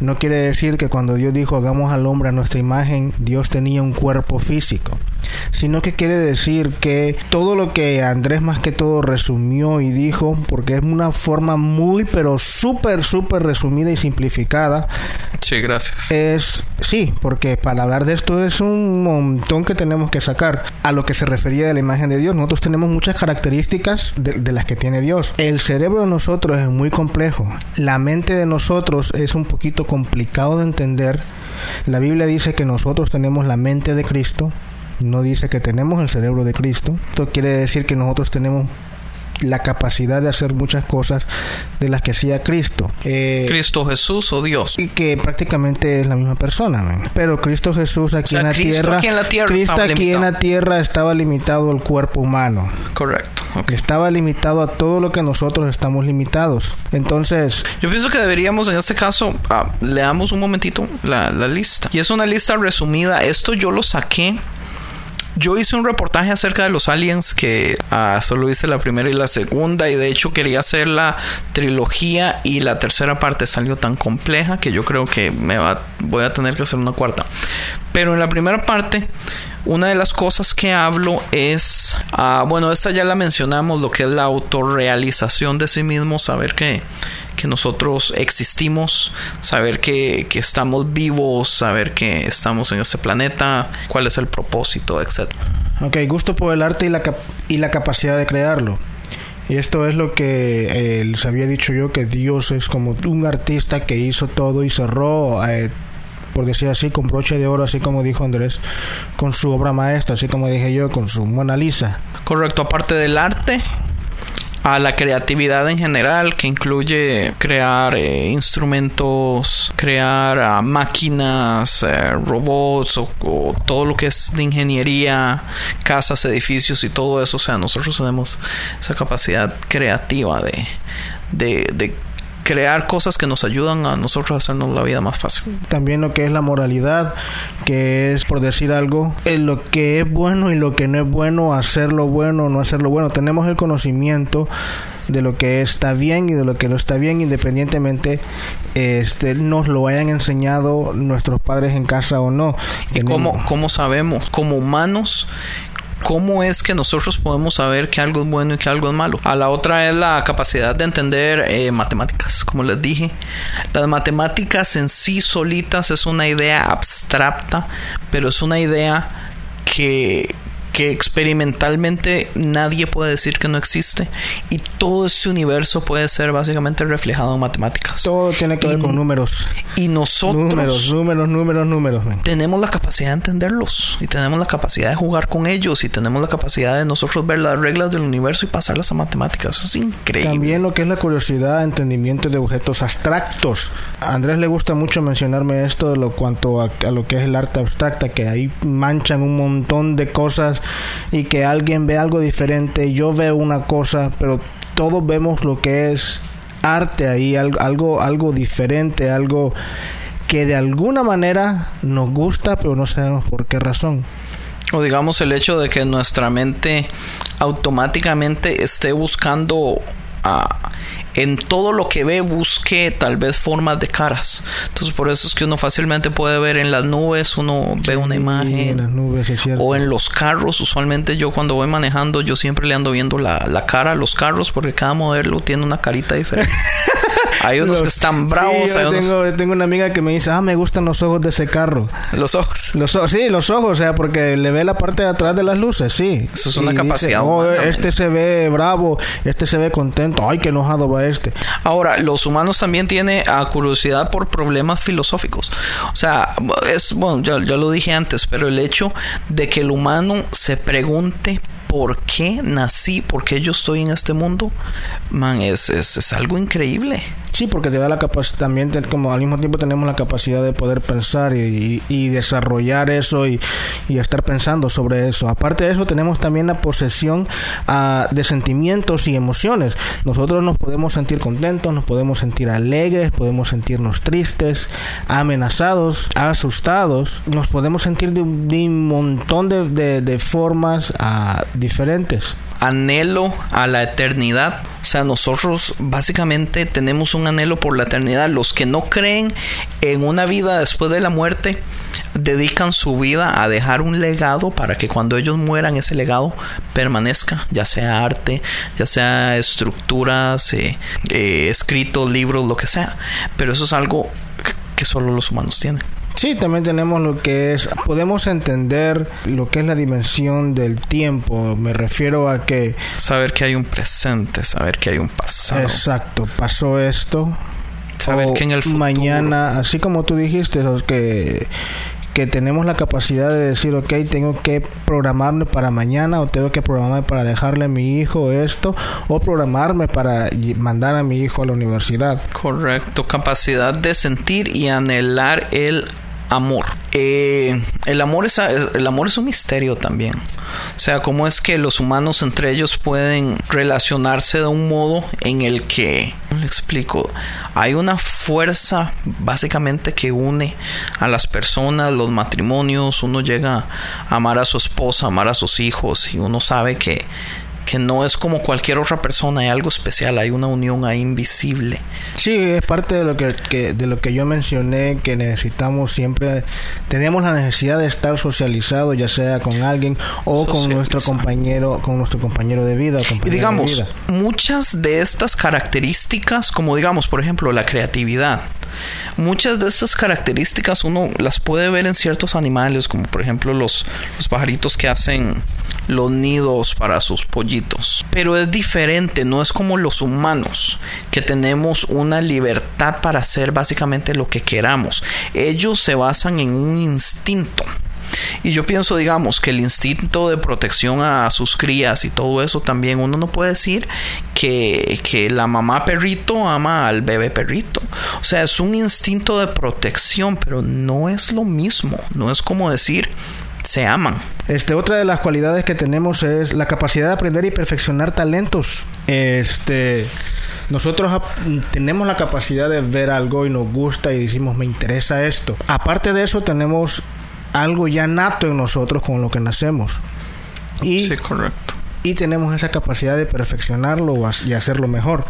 No quiere decir que cuando Dios dijo hagamos al hombre a nuestra imagen, Dios tenía un cuerpo físico, sino que quiere decir que todo lo que Andrés más que todo resumió y dijo, porque es una forma muy pero súper, súper resumida y simplificada, Sí, gracias. es, sí, porque para hablar de esto es un montón que tenemos que sacar. A lo que se refería de la imagen de Dios, nosotros tenemos muchas características de, de las que tiene Dios. El cerebro de nosotros es muy complejo. La mente de nosotros es un poquito complicado de entender. La Biblia dice que nosotros tenemos la mente de Cristo. No dice que tenemos el cerebro de Cristo. Esto quiere decir que nosotros tenemos la capacidad de hacer muchas cosas de las que hacía Cristo. Eh, Cristo Jesús o Dios. y que prácticamente es la misma persona, man. pero Cristo Jesús aquí, sea, en la, Cristo tierra, aquí en la tierra Cristo aquí en la tierra estaba limitado al cuerpo humano, Correcto. estaba limitado a todo lo que nosotros estamos limitados. Entonces, Yo pienso que deberíamos, en este caso, ah, leamos un momentito la, la lista. Y es una lista resumida. Esto yo lo saqué. Yo hice un reportaje acerca de los aliens que ah, solo hice la primera y la segunda y de hecho quería hacer la trilogía y la tercera parte salió tan compleja que yo creo que me va, voy a tener que hacer una cuarta. Pero en la primera parte una de las cosas que hablo es, ah, bueno, esta ya la mencionamos, lo que es la autorrealización de sí mismo, saber que, que nosotros existimos, saber que, que estamos vivos, saber que estamos en este planeta, cuál es el propósito, etc. ok, gusto por el arte y la, cap- y la capacidad de crearlo. Y esto es lo que eh, les había dicho yo, que Dios es como un artista que hizo todo y cerró, eh, por decir así, con broche de oro, así como dijo Andrés, con su obra maestra, así como dije yo, con su Mona Lisa. Correcto, aparte del arte, a la creatividad en general, que incluye crear eh, instrumentos, crear ah, máquinas, eh, robots o, todo lo que es de ingeniería, casas, edificios y todo eso. O sea, nosotros tenemos esa capacidad creativa de, de, de crear cosas que nos ayudan a nosotros a hacernos la vida más fácil. también lo que es la moralidad, que es por decir algo, en lo que es bueno y lo que no es bueno, hacer lo bueno o no hacer lo bueno. Tenemos el conocimiento de lo que está bien y de lo que no está bien, independientemente este, nos lo hayan enseñado nuestros padres en casa o no. ¿Y cómo, cómo sabemos, como humanos, cómo es que nosotros podemos saber que algo es bueno y que algo es malo? A la otra es la capacidad de entender eh, matemáticas, como les dije. Las matemáticas en sí solitas es una idea abstracta, pero es una idea que que experimentalmente nadie puede decir que no existe y todo este universo puede ser básicamente reflejado en matemáticas. Todo tiene que ver Y- con números. Y nosotros Números, números, números, números. man. tenemos la capacidad de entenderlos y tenemos la capacidad de jugar con ellos y tenemos la capacidad de nosotros ver las reglas del universo y pasarlas a matemáticas. Eso es increíble. También lo que es la curiosidad, entendimiento de objetos abstractos. A Andrés le gusta mucho mencionarme esto de lo cuanto a, a lo que es el arte abstracta, que ahí manchan un montón de cosas y que alguien ve algo diferente, yo veo una cosa, pero todos vemos lo que es arte ahí, al- algo, algo diferente, algo que de alguna manera nos gusta, pero no sabemos por qué razón. O digamos el hecho de que nuestra mente automáticamente esté buscando ah, en todo lo que ve busque tal vez formas de caras. Entonces por eso es que uno fácilmente puede ver en las nubes, uno ve una Y en imagen. las nubes, es cierto. O en los carros, usualmente yo cuando voy manejando, yo siempre le ando viendo la, la cara a los carros porque cada modelo tiene una carita diferente. *laughs* hay unos que están bravos, Sí, hay yo unos. tengo, tengo una amiga que me dice, ah, me gustan los ojos de ese carro. Los ojos. Los ojos, sí, los ojos, o sea, porque le ve la parte de atrás de las luces, sí. Eso es una Y capacidad oh, humana, este se ve bravo, este se ve contento, ay, qué enojado va este. Ahora, los humanos también tienen curiosidad por problemas filosóficos. O sea, es, bueno, ya lo dije antes, pero el hecho de que el humano se pregunte por qué nací, por qué yo estoy en este mundo, man, es, es, es algo increíble. Sí, porque te da la capacidad, también te- como al mismo tiempo tenemos la capacidad de poder pensar y, y- y desarrollar eso y, y estar pensando sobre eso. Aparte de eso, tenemos también la posesión ah, de sentimientos y emociones. Nosotros nos podemos sentir contentos, nos podemos sentir alegres, podemos sentirnos tristes, amenazados, asustados. Nos podemos sentir de, de un montón de, de- de formas ah, diferentes. anhelo a la eternidad. O sea, nosotros básicamente tenemos un anhelo por la eternidad. Los que no creen en una vida después de la muerte dedican su vida a dejar un legado para que cuando ellos mueran ese legado permanezca, ya sea arte, ya sea estructuras, eh, eh, escritos, libros, lo que sea. Pero eso es algo que solo los humanos tienen. Sí, también tenemos lo que es, podemos entender lo que es la dimensión del tiempo. Me refiero a que, Saber que hay un presente, saber que hay un pasado. exacto, pasó esto. Saber o que en el futuro- mañana, así como tú dijiste, que que tenemos la capacidad de decir, ok, tengo que programarme para mañana o tengo que programarme para dejarle a mi hijo esto o programarme para mandar a mi hijo a la universidad. Correcto, capacidad de sentir y anhelar el amor. Eh, el amor es el amor es un misterio también. O sea, cómo es que los humanos entre ellos pueden relacionarse de un modo en el que, ¿cómo le explico, hay una fuerza básicamente que une a las personas, los matrimonios, uno llega a amar a su esposa, amar a sus hijos y uno sabe que que no es como cualquier otra persona, hay algo especial, hay una unión ahí invisible. Sí, es parte de lo que, que- de lo que yo mencioné que necesitamos siempre tenemos la necesidad de estar socializado, ya sea con alguien o con nuestro compañero, con nuestro compañero de vida, Y de digamos, vida. muchas de estas características, como digamos, por ejemplo, la creatividad, muchas de estas características uno las puede ver en ciertos animales, como por ejemplo los, los pajaritos que hacen los nidos para sus pollitos. Pero es diferente, no es como los humanos, que tenemos una libertad para hacer básicamente lo que queramos. Ellos se basan en un instinto. Y yo pienso, digamos, que el instinto de protección a sus crías y todo eso también, uno no puede decir que, que la mamá perrito ama al bebé perrito. O sea, es un instinto de protección, pero no es lo mismo. No es como decir se aman. Este, otra de las cualidades que tenemos es la capacidad de aprender y perfeccionar talentos. Este, nosotros tenemos la capacidad de ver algo y nos gusta y decimos, me interesa esto. Aparte de eso, tenemos algo ya nato en nosotros con lo que nacemos. Y, Sí, correcto. y tenemos esa capacidad de perfeccionarlo y hacerlo mejor.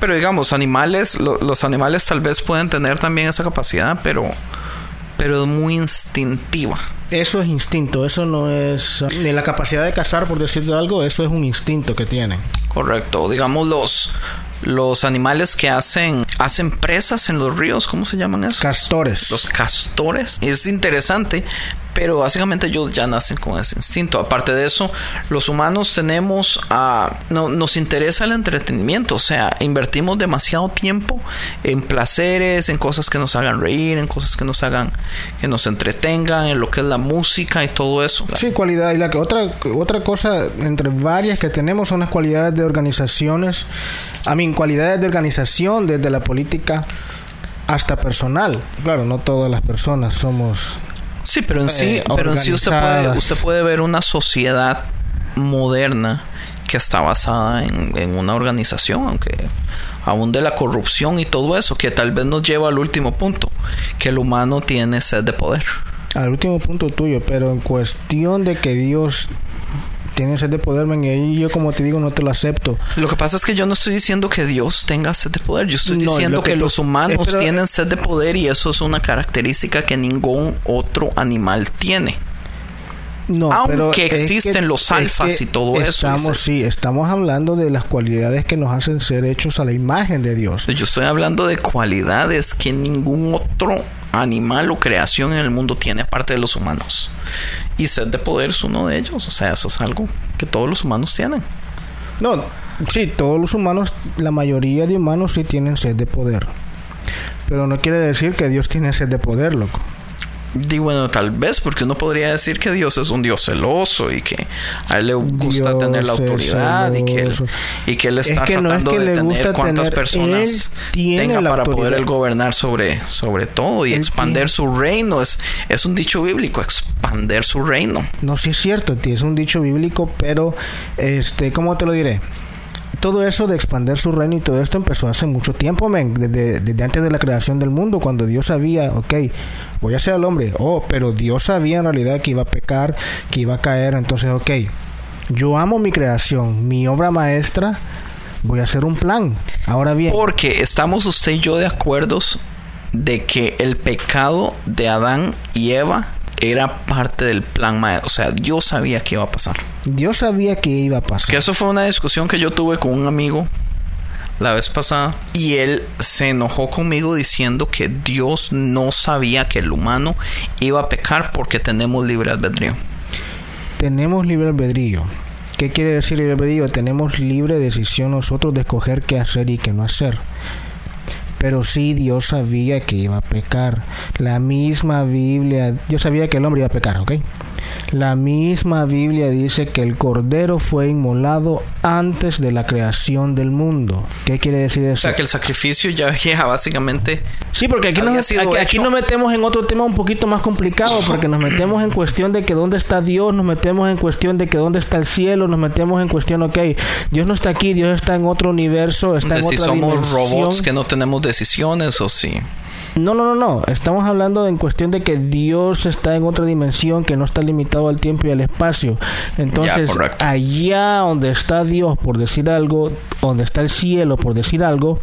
Pero digamos, animales, lo- los animales tal vez pueden tener también esa capacidad, pero, pero es muy instintiva. Eso es instinto, eso no es ni la capacidad de cazar, por decirte algo, eso es un instinto que tienen. Correcto. Digamos los los animales que hacen hacen presas en los ríos, ¿cómo se llaman esos? Castores. los castores. Es interesante, pero básicamente ellos ya nacen con ese instinto. Aparte de eso, los humanos tenemos a no, nos interesa el entretenimiento, o sea, invertimos demasiado tiempo en placeres, en cosas que nos hagan reír, en cosas que nos hagan que nos entretengan, en lo que es la música y todo eso. Sí, cualidad. Y la que otra, otra cosa entre varias que tenemos son las cualidades de organizaciones. A mí, cualidades de organización desde la política hasta personal. Claro, no todas las personas somos. Sí, pero en sí, eh, pero en sí usted puede, usted puede ver una sociedad moderna que está basada en, en una organización, aunque aún de la corrupción y todo eso, que tal vez nos lleva al último punto, que el humano tiene sed de poder. Al último punto tuyo, pero en cuestión de que Dios tiene sed de poder, men, y yo como te digo no te lo acepto. Lo que pasa es que yo no estoy diciendo que Dios tenga sed de poder, yo estoy No, diciendo lo que los humanos tienen sed de poder y eso es una característica que ningún otro animal tiene. No, Aunque existen los es alfas y todo eso, Estamos, dice. sí, estamos hablando de las cualidades que nos hacen ser hechos a la imagen de Dios. Yo estoy hablando de cualidades que ningún otro animal o creación en el mundo tiene aparte de los humanos. Y sed de poder es uno de ellos. O sea, eso es algo que todos los humanos tienen. No, sí, todos los humanos, la mayoría de humanos sí tienen sed de poder. Pero no quiere decir que Dios tiene sed de poder, loco. Digo, bueno, tal vez, porque uno podría decir que Dios es un Dios celoso y que a él le gusta Dios tener la autoridad y que, él, y que él está que no es tratando que de le tener cuántas tener- personas tenga para poder él gobernar sobre, sobre todo y Él expander tiene- su reino. Es, es un dicho bíblico, expander su reino. No, sí es cierto, es un dicho bíblico, pero, este, ¿cómo te lo diré? Todo eso de expandir su reino y todo esto empezó hace mucho tiempo, desde antes de la creación del mundo, cuando Dios sabía, ok, voy a ser el hombre, oh, pero Dios sabía en realidad que iba a pecar, que iba a caer, entonces, ok, yo amo mi creación, mi obra maestra, voy a hacer un plan. Ahora bien, Porque estamos usted y yo de acuerdos de que el pecado de Adán y Eva era parte del plan maestro. O sea, Dios sabía que iba a pasar. Dios sabía que iba a pasar. Que eso fue una discusión que yo tuve con un amigo la vez pasada. Y él se enojó conmigo diciendo que Dios no sabía que el humano iba a pecar porque tenemos libre albedrío. Tenemos libre albedrío. ¿Qué quiere decir libre albedrío? Tenemos libre decisión nosotros de escoger qué hacer y qué no hacer. Pero sí Dios sabía que iba a pecar. La misma Biblia, Dios sabía que el hombre iba a pecar, ¿ok? La misma Biblia dice que el Cordero fue inmolado antes de la creación del mundo. ¿Qué quiere decir O eso? sea que el sacrificio ya había básicamente Sí, porque aquí, nos, sido aquí, aquí hecho. nos metemos en otro tema un poquito más complicado, porque nos metemos en cuestión de que dónde está Dios, nos metemos en cuestión de que dónde está el cielo, nos metemos en cuestión, ok, Dios no está aquí, Dios está en otro universo, está de en si otra somos dimensión. robots que no tenemos decisiones o si. No, no, no, no, estamos hablando en cuestión de que Dios está en otra dimensión, que no está limitado al tiempo y al espacio. Entonces, allá donde está Dios, por decir algo, donde está el cielo, por decir algo,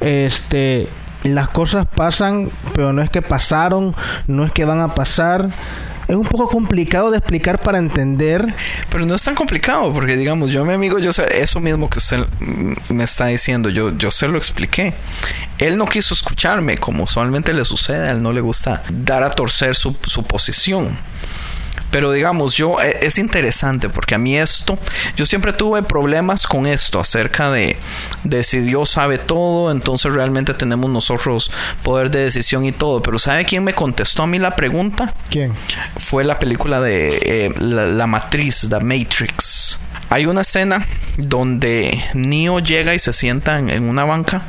este las cosas pasan, pero no es que pasaron, no es que van a pasar. Es un poco complicado de explicar para entender. Pero no es tan complicado, porque digamos, yo mi amigo, yo sé, eso mismo que usted me está diciendo, yo, yo se lo expliqué. Él no quiso escucharme, como usualmente le sucede, a él no le gusta dar a torcer su, su posición. Pero digamos, yo eh, es interesante porque a mí esto, yo siempre tuve problemas con esto acerca de, de si Dios sabe todo, entonces realmente tenemos nosotros poder de decisión y todo. Pero ¿sabe quién me contestó a mí la pregunta? ¿Quién? fue la película de eh, la, la Matriz, The Matrix. Hay una escena donde Neo llega y se sienta en, una banca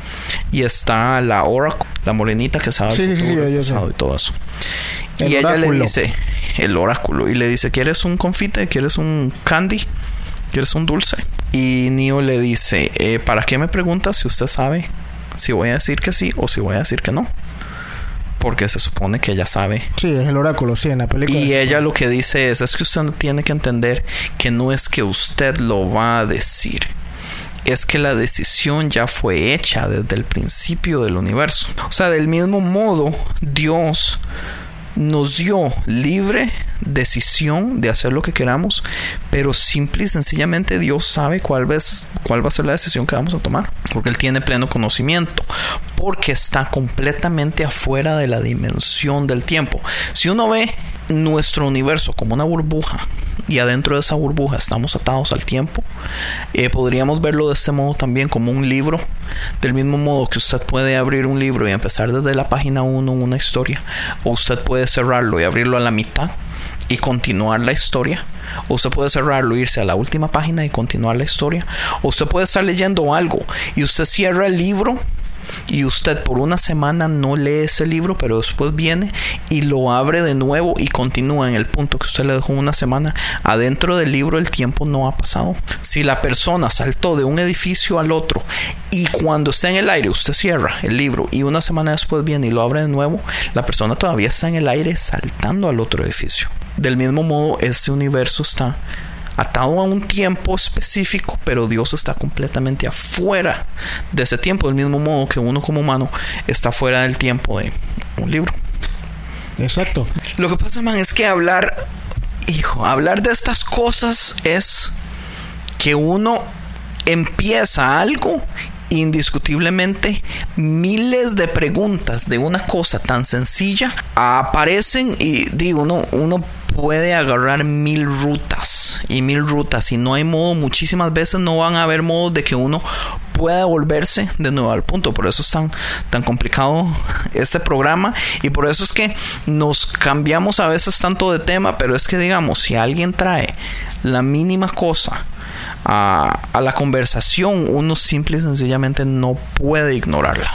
y está la Oracle, la morenita que sabe el Sí, sí, sí, futuro, el yo sé. pasado y todo eso. El y ella le dice, el oráculo, y le dice, ¿quieres un confite? ¿Quieres un candy? ¿Quieres un dulce? Y Neo le dice, "Eh, ¿para qué me preguntas si usted sabe si voy a decir que sí o si voy a decir que no? Porque se supone que ella sabe Sí, es el oráculo, sí, en la película. y ella lo que dice es, es que usted tiene que entender que no es que usted lo va a decir, es que la decisión ya fue hecha desde el principio del universo. O sea, del mismo modo, Dios nos dio libre decisión de hacer lo que queramos, pero simple y sencillamente Dios sabe cuál, va a ser la decisión que vamos a tomar, porque Él tiene pleno conocimiento, porque está completamente afuera de la dimensión del tiempo. Si uno ve nuestro universo como una burbuja y adentro de esa burbuja estamos atados al tiempo, eh, podríamos verlo de este modo también como un libro, del mismo modo que usted puede abrir un libro y empezar desde la página 1 una historia, o usted puede cerrarlo y abrirlo a la mitad y continuar la historia. O usted puede cerrarlo, irse a la última página y continuar la historia. O usted puede estar leyendo algo y usted cierra el libro y usted por una semana no lee ese libro, pero después viene y lo abre de nuevo y continúa en el punto que usted le dejó una semana. Adentro del libro el tiempo no ha pasado. Si la persona saltó de un edificio al otro y cuando está en el aire usted cierra el libro y una semana después viene y lo abre de nuevo, la persona todavía está en el aire saltando al otro edificio. Del mismo modo, este universo está atado a un tiempo específico, pero Dios está completamente afuera de ese tiempo, del mismo modo que uno como humano está fuera del tiempo de un libro. Exacto. Lo que pasa, man, es que hablar, hijo, hablar de estas cosas es que uno empieza algo indiscutiblemente miles de preguntas de una cosa tan sencilla aparecen y digo uno uno puede agarrar mil rutas y mil rutas y no hay modo muchísimas veces no van a haber modos de que uno pueda volverse de nuevo al punto. Por eso es tan, tan complicado este programa y por eso es que nos cambiamos a veces tanto de tema, pero es que digamos, si alguien trae la mínima cosa a, a, la conversación, uno simple y sencillamente no puede ignorarla.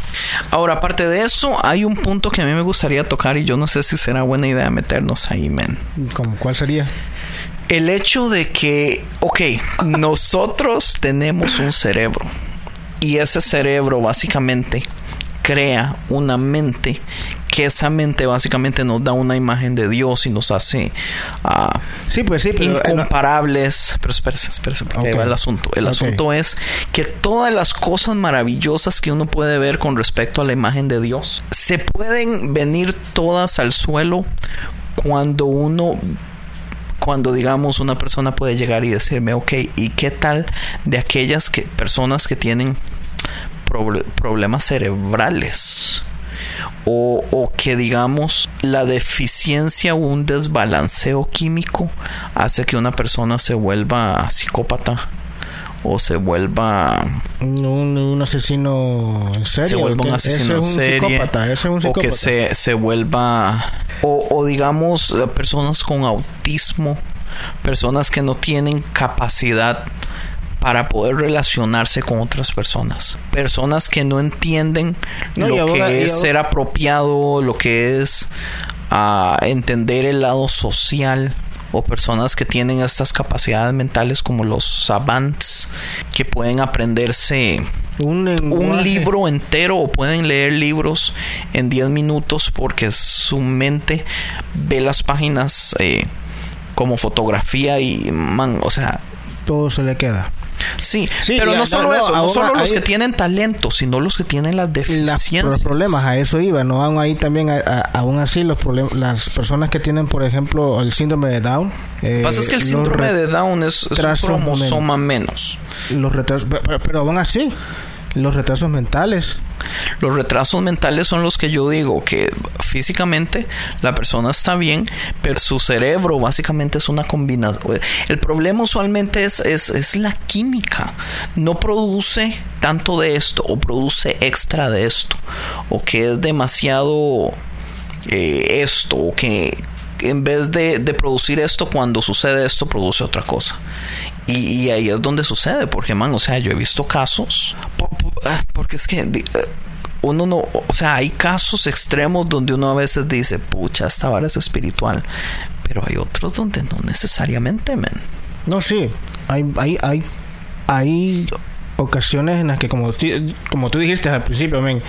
Ahora, aparte de eso, hay un punto que a mí me gustaría tocar y yo no sé si será buena idea meternos ahí, men. ¿Cómo, ¿Cuál sería? El hecho de que, ok, nosotros tenemos un cerebro y ese cerebro básicamente crea una mente que esa mente básicamente nos da una imagen de Dios y nos hace uh, sí, pues sí, pero, incomparables. Pero espérese, espérese, porque okay. va el asunto. El okay. asunto es que todas las cosas maravillosas que uno puede ver con respecto a la imagen de Dios se pueden venir todas al suelo cuando uno cuando digamos una persona puede llegar y decirme, ok, ¿y qué tal de aquellas que, personas que tienen pro problemas cerebrales? O, o, que digamos la deficiencia o un desbalanceo químico hace que una persona se vuelva psicópata o se vuelva un, un asesino en serio se vuelva un asesino en serie es un o que se, se vuelva o, o digamos personas con autismo personas que no tienen capacidad para poder relacionarse con otras personas. Personas que no entienden no, lo ahora, que es ser apropiado, lo que es uh, entender el lado social o personas que tienen estas capacidades mentales como los savants que pueden aprenderse un, un, libro entero o pueden leer libros en 10 minutos porque su mente ve las páginas eh, como fotografía y man, o sea, todo se le queda. Sí, sí, pero no solo no, eso, no solo los que tienen talento, sino los que tienen las deficiencias. los problemas, a eso iba, no aún ahí también, a, a, aún así los problemas, las personas que tienen, por ejemplo, el síndrome de Down. Eh, Lo que pasa es que el síndrome de Down es, es un cromosoma menos. Los retrasos, pero, pero aún así, los retrasos mentales. Los retrasos mentales son los que yo digo que físicamente la persona está bien, pero su cerebro básicamente es una combinación. El problema usualmente es, es, es la química. No produce tanto de esto o produce extra de esto. O que es demasiado eh, esto. O que en vez de, de, producir esto, cuando sucede esto, produce otra cosa. Y, y, ahí es donde sucede, porque, man, o sea, yo he visto casos, por, porque es que uno no, o sea, hay casos extremos donde uno a veces dice, pucha, esta vara es espiritual, pero hay otros donde no necesariamente, men. No, sí, hay, hay, hay, hay ocasiones en las que, como, como tú dijiste al principio, men,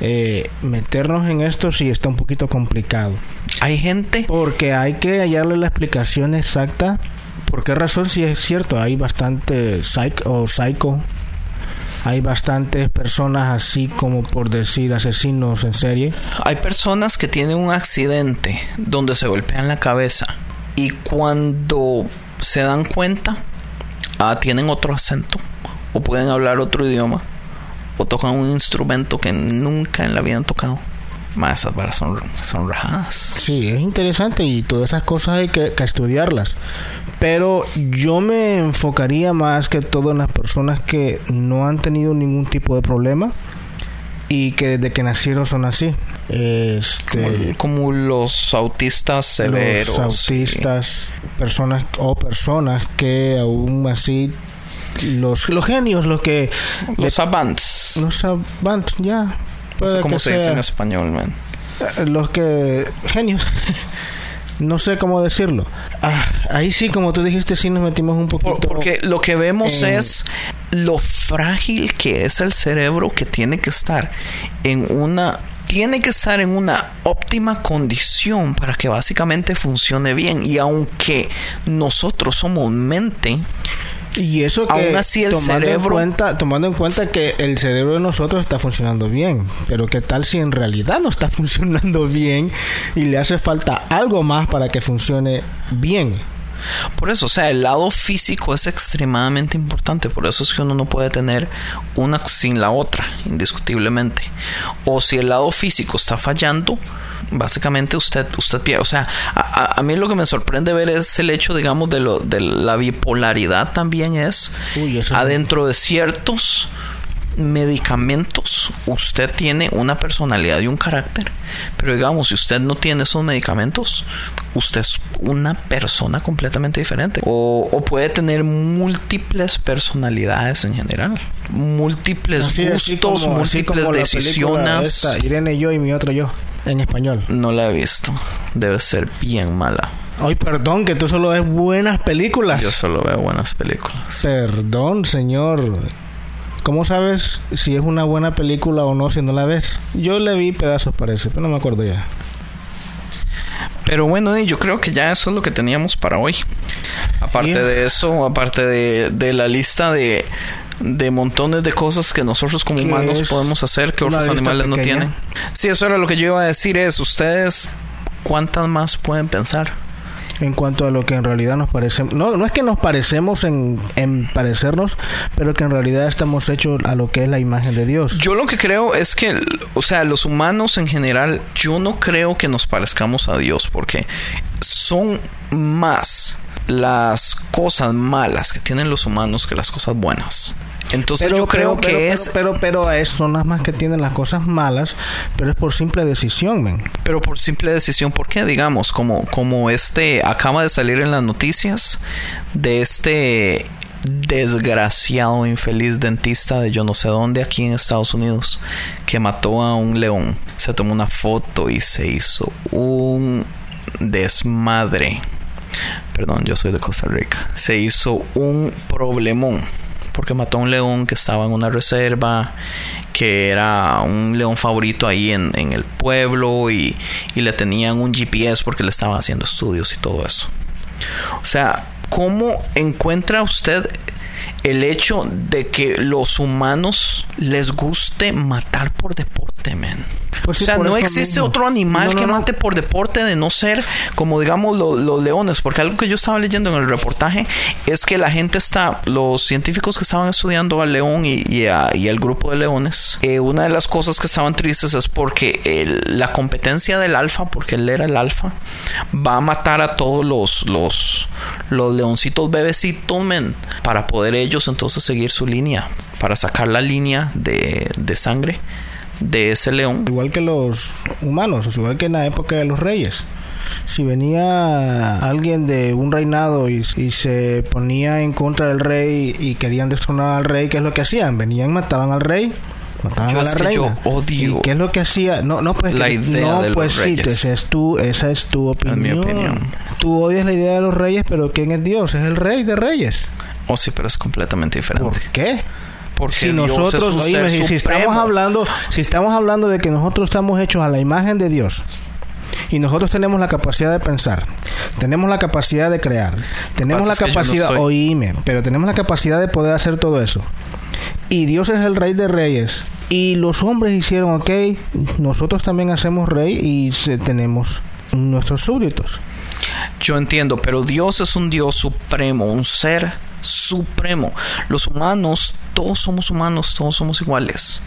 eh, meternos en esto sí está un poquito complicado. Hay gente. Porque hay que hallarle la explicación exacta. ¿Por qué razón? Si es cierto, hay bastante psych o psycho. Hay bastantes personas así como por decir asesinos en serie. Hay personas que tienen un accidente donde se golpean la cabeza y cuando se dan cuenta ah, tienen otro acento o pueden hablar otro idioma o tocan un instrumento que nunca en la vida han tocado. Más esas varas son, son rajadas. Sí, es interesante y todas esas cosas hay que, que, estudiarlas. Pero yo me enfocaría más que todo en las personas que no han tenido ningún tipo de problema y que desde que nacieron son así. Este, como, como los autistas severos. Los autistas, sí. personas o personas que aún así los, los genios, los que... Los savants. Los savants, ya. No sé cómo se dice en español, man. Los que... Genios. *laughs* no sé cómo decirlo. Ah, ahí sí, como tú dijiste, sí nos metimos un poquito. Porque lo que vemos en... es lo frágil que es el cerebro que tiene que estar en una tiene que estar en una óptima condición para que básicamente funcione bien y aunque nosotros somos mente y eso que aún así el tomando cerebro en cuenta, tomando en cuenta que el cerebro de nosotros está funcionando bien, pero qué tal si en realidad no está *laughs* funcionando bien y le hace falta algo más para que funcione bien. Por eso, o sea, el lado físico es extremadamente importante. Por eso es que uno no puede tener una sin la otra, indiscutiblemente. O si el lado físico está fallando, básicamente usted usted pierde o sea a, a, mí lo que me sorprende ver es el hecho digamos de lo de la bipolaridad también es Uy, adentro de ciertos medicamentos, usted tiene una personalidad y un carácter. Pero digamos, si usted no tiene esos medicamentos, usted es una persona completamente diferente. O, o puede tener múltiples personalidades en general. Múltiples Así- así gustos, como- así múltiples como decisiones. esta, Irene yo y mi otro yo, en español. No la he visto. Debe ser bien mala. Ay, perdón, que tú solo ves buenas películas. Yo solo veo buenas películas. Perdón, señor. ¿Cómo sabes si es una buena película o no si no la ves? Yo le vi pedazos, parece, pero no me acuerdo ya. Pero bueno, yo creo que ya eso es lo que teníamos para hoy. Aparte Bien. de eso, aparte de, de la lista de, de montones de cosas que nosotros como humanos podemos hacer que otros animales no tienen. Sí, eso era lo que yo iba a decir es, ustedes, ¿cuántas más pueden pensar? En cuanto a lo que en realidad nos parecemos. No, no es que nos parecemos en, en parecernos, pero que en realidad estamos hechos a lo que es la imagen de Dios. Yo lo que creo es que, o sea, los humanos en general, yo no creo que nos parezcamos a Dios, porque son más las cosas malas que tienen los humanos que las cosas buenas. Entonces yo creo que pero, es... Pero, pero, pero a eso son las más que tienen las cosas malas, pero es por simple decisión, men. Pero por simple decisión, ¿por qué? Digamos, como, como este acaba de salir en las noticias de este desgraciado, infeliz dentista de yo no sé dónde aquí en Estados Unidos que mató a un león. Se tomó una foto y se hizo un desmadre. Perdón, yo soy de Costa Rica. Se hizo un problemón porque mató a un león que estaba en una reserva, que era un león favorito ahí en, el pueblo y, y le tenían un GPS porque le estaban haciendo estudios y todo eso. O sea, ¿cómo encuentra usted el hecho de que los humanos les guste matar por deporte, men? Pues o sea, no existe mismo. otro animal No, no, que mate por deporte de no ser como digamos lo- los leones, porque algo que yo estaba leyendo en el reportaje es que la gente está, los científicos que estaban estudiando al león y, y, a- y al grupo de leones, eh, una de las cosas que estaban tristes es porque el- la competencia del alfa, porque él era el alfa, va a matar a todos los, los, los leoncitos bebecitos, men, para poder ellos entonces seguir su línea, para sacar la línea de, de sangre de ese león. Igual que los humanos, o sea, igual que en la época de los reyes. Si venía alguien de un reinado y, y se ponía en contra del rey y querían destronar al rey, ¿qué es lo que hacían? Venían, mataban al rey, mataban Yo a es la reina. yo odio ¿Y qué es lo que hacía? No, no, pues, la idea no, de los pues sí, reyes. esa es tu, esa es tu opinión. mi opinión. Tú odias la idea de los reyes, pero ¿quién es Dios? Es el rey de reyes. Oh, sí, pero es completamente diferente. ¿Por qué? Porque si Dios nosotros, es oíme, si, estamos hablando, si estamos hablando de que nosotros estamos hechos a la imagen de Dios y nosotros tenemos la capacidad de pensar, tenemos la capacidad de crear, tenemos la no capacidad, soy- oíme, pero tenemos la capacidad de poder hacer todo eso. Y Dios es el rey de reyes. Y los hombres hicieron, ok, nosotros también hacemos rey y se- tenemos nuestros súbditos. Yo entiendo, pero Dios es un Dios supremo, un ser supremo. Los humanos, todos somos humanos, todos somos iguales.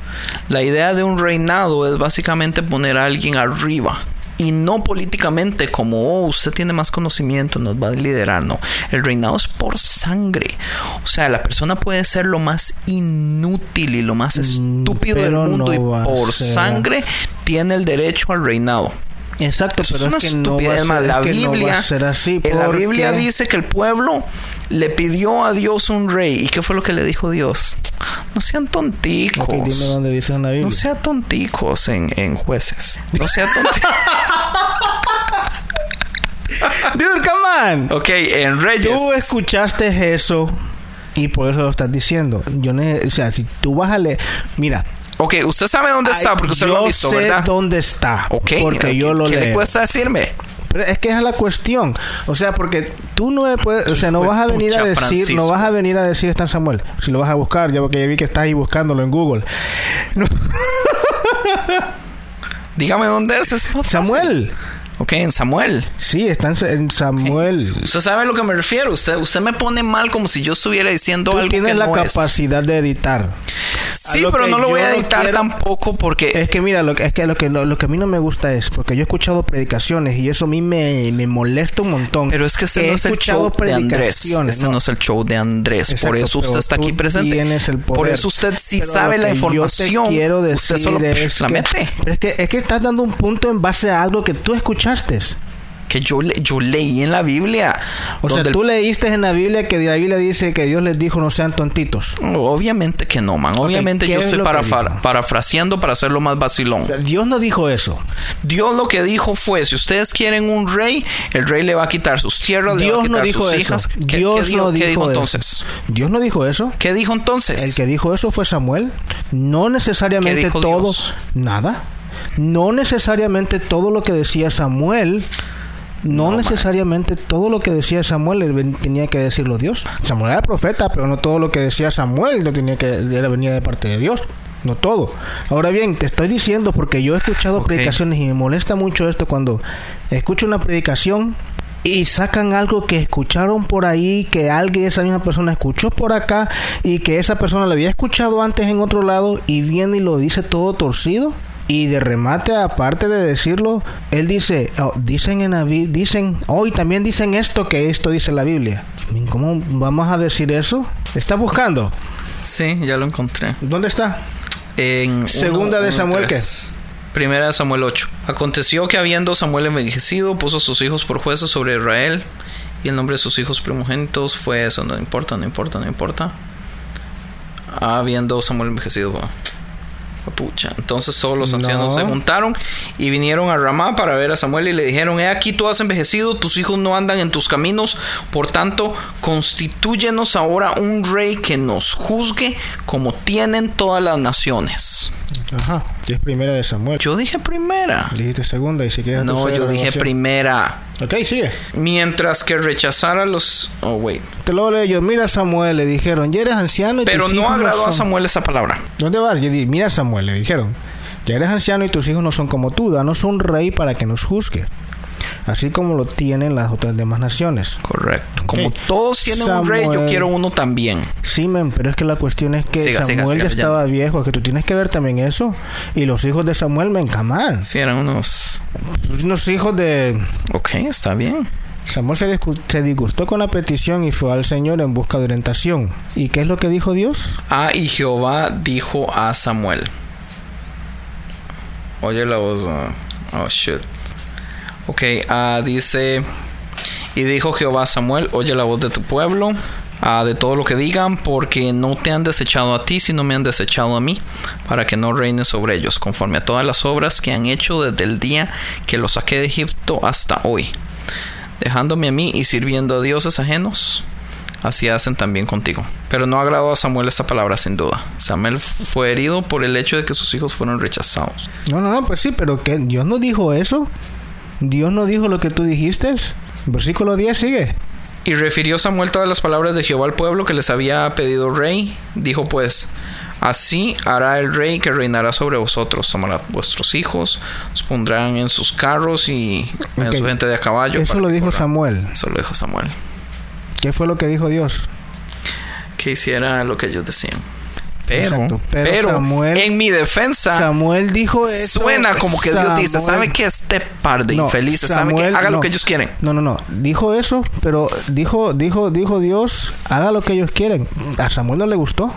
La idea de un reinado es básicamente poner a alguien arriba. Y no políticamente como, oh, usted tiene más conocimiento, nos va a liderar. No, el reinado es por sangre. O sea, la persona puede ser lo más inútil y lo más estúpido del Mm, mundo no y por sangre tiene el derecho al reinado. Exacto, Eso pero es una es que no va a estupidez ser, La no va Biblia, a ser así. en la Biblia dice que el pueblo le pidió a Dios un rey. ¿Y qué fue lo que le dijo Dios? No sean tonticos. Ok, dime dónde dice en la Biblia. no sean tonticos en, en jueces. No sean tonticos. *laughs* Dude, come on. ok, en Reyes. Tú escuchaste eso y por eso lo estás diciendo. Yo o sea, si tú vas a leer, mira, Ok, usted sabe dónde está porque usted lo ha visto, sé ¿verdad? dónde está, Ok, porque yo lo ¿Qué le cuesta decirme? Pero es que esa es la cuestión. O sea, porque tú no me puedes, o sea, no vas a venir a decir, Francisco. no vas a venir a decir está en Samuel. Si lo vas a buscar, ya porque ya vi que estás ahí buscándolo en Google. No, Dígame dónde es. es fácil. Ok, en Samuel. Sí, está en, en Samuel. Usted sabe a lo que me refiero. Usted, usted me pone mal como si yo estuviera diciendo Tú algo tienes que la no es. capacidad de editar. Sí, pero no lo voy a editar quiero- tampoco porque Es que mira, lo, es que lo que lo, lo que a mí no me gusta es porque yo he escuchado predicaciones y eso a mí me, me molesta un montón. Pero es que He no es el show de Andrés. Este no. es el show de Andrés. Exacto, por eso usted está aquí presente. tienes el Por poder. eso usted sí Pero sabe la que yo te información. quiero decir usted solo es la que- mete. Pero es que, es que estás dando un punto en base a algo que tú escuchaste. Que yo, le- yo leí en la Biblia. O sea, donde el- tú leíste en la Biblia que la Biblia dice que Dios les dijo no sean tontitos. Obviamente que no, man. Obviamente ¿qué yo es estoy dijo? parafraseando para hacerlo más vacilón. Dios no dijo eso. Dios lo que dijo fue, si ustedes quieren un rey, el rey le va a quitar sus tierras, le va a Dios quitar no dijo sus eso. hijas. ¿Qué, Dios qué dijo, no qué dijo, dijo eso. entonces? Dios no dijo eso. ¿Qué dijo entonces? El que dijo eso fue Samuel. No necesariamente ¿Qué dijo todo. Dios? Nada. No necesariamente todo lo que decía Samuel. No, No, necesariamente todo lo que decía Samuel tenía que decirlo Dios. Samuel era profeta, pero no todo lo que decía Samuel no tenía que era venía de parte de Dios. No todo. Ahora bien, te estoy diciendo porque yo he escuchado predicaciones y me molesta mucho esto cuando escucho una predicación y sacan algo que escucharon por ahí, que alguien, esa misma persona escuchó por acá y que esa persona lo había escuchado antes en otro lado y viene y lo dice todo torcido. Y de remate, aparte de decirlo, él dice, oh, dicen en la dicen, hoy también dicen esto que esto dice la Biblia. ¿Cómo vamos a decir eso? ¿Está buscando? Sí, ya lo encontré. ¿Dónde está? En Segunda de Samuel, ¿qué? Primera de Samuel 8. Aconteció que habiendo Samuel envejecido, puso a sus hijos por jueces sobre Israel. Y el nombre de sus hijos primogénitos fue eso. No importa, no importa, no importa. Habiendo Samuel envejecido. bueno. Pucha. Entonces todos los ancianos No. se juntaron y vinieron a Ramá para ver a Samuel y le dijeron, he aquí tú has envejecido, tus hijos no andan en tus caminos, por tanto, constitúyenos ahora un rey que nos juzgue como tienen todas las naciones. Ajá. Es primera de Samuel. Yo dije primera. Dijiste segunda y si quieres No, yo dije primera. Ok, sigue. Mientras que rechazara los... Oh, wait. Te lo leo yo. Mira Samuel, le dijeron, ya eres anciano y Pero tus no hijos agradó a son- Samuel esa palabra. ¿Dónde vas? Yo Mira Samuel, le dijeron. Ya eres anciano y tus hijos no son como tú. Danos un rey para que nos juzgue. Así como lo tienen las otras demás naciones. Correcto. Como todos tienen un rey, yo quiero uno también. Sí, men, pero es que la cuestión es que Siga, Samuel siga, ya ya. estaba viejo. Es que tú tienes que ver también eso. Y los hijos de Samuel, men, camar. Sí, eran unos... Unos hijos de... Ok, está bien. Samuel se disgustó con la petición y fue al Señor en busca de orientación. ¿Y qué es lo que dijo Dios? Ah, y Jehová dijo a Samuel. Oye la voz. ah, oh, shit. Ok, ah, dice. Y dijo Jehová a Samuel: Oye la voz de tu pueblo, ah, de todo lo que digan, porque no te han desechado a ti, sino me han desechado a mí, para que no reines sobre ellos, conforme a todas las obras que han hecho desde el día que los saqué de Egipto hasta hoy, dejándome a mí y sirviendo a dioses ajenos. Así hacen también contigo. Pero no agradó a Samuel esta palabra sin duda. Samuel fue herido por el hecho de que sus hijos fueron rechazados. No, no, no, pues sí, pero que Dios no dijo eso. Dios no dijo lo que tú dijiste. Versículo 10 sigue. Y refirió Samuel todas las palabras de Jehová al pueblo que les había pedido rey. Dijo pues, así hará el rey que reinará sobre vosotros. Tomará vuestros hijos, os pondrán en sus carros y en su gente de a caballo. Eso lo dijo corran". Samuel. Eso lo dijo Samuel. ¿Qué fue lo que dijo Dios? Que hiciera lo que ellos decían. Pero, Exacto, pero pero, Samuel- en mi defensa, Samuel dijo eso. Suena como que Dios dice, Samuel- ¿sabe que este par de No, infelices, ¿sabe que Samuel, haga lo que ellos quieren? No, no, no. Dijo eso, pero dijo, dijo, dijo Dios, haga lo que ellos quieren. A Samuel no le gustó.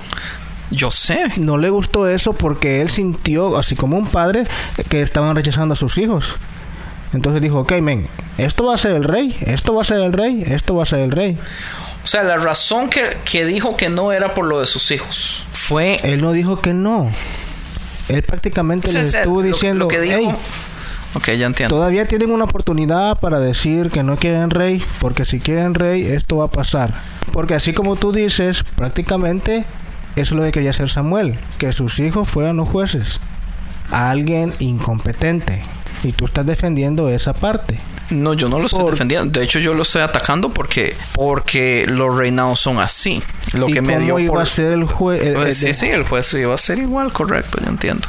Yo sé. No le gustó eso porque él sintió, así como un padre, que estaban rechazando a sus hijos. Entonces dijo, ok, men, esto va a ser el rey, esto va a ser el rey, esto va a ser el rey. O sea, la razón que, que dijo que no era por lo de sus hijos. Fue... Él no dijo que no. Él prácticamente le estuvo lo- diciendo, lo que dijo... "Hey, Ok, ya entiendo. todavía tienen una oportunidad para decir que no quieren rey, porque si quieren rey, esto va a pasar. Porque así como tú dices, prácticamente eso es lo que quería hacer Samuel, que sus hijos fueran los jueces. A alguien incompetente. Y tú estás defendiendo esa parte. No, yo no lo estoy Por- defendiendo. De hecho, yo lo estoy atacando porque porque los reinados son así. Lo ¿Y que me cómo dio iba por... a ser el juez? Pues sí, sí, el juez iba a ser igual, correcto, yo entiendo.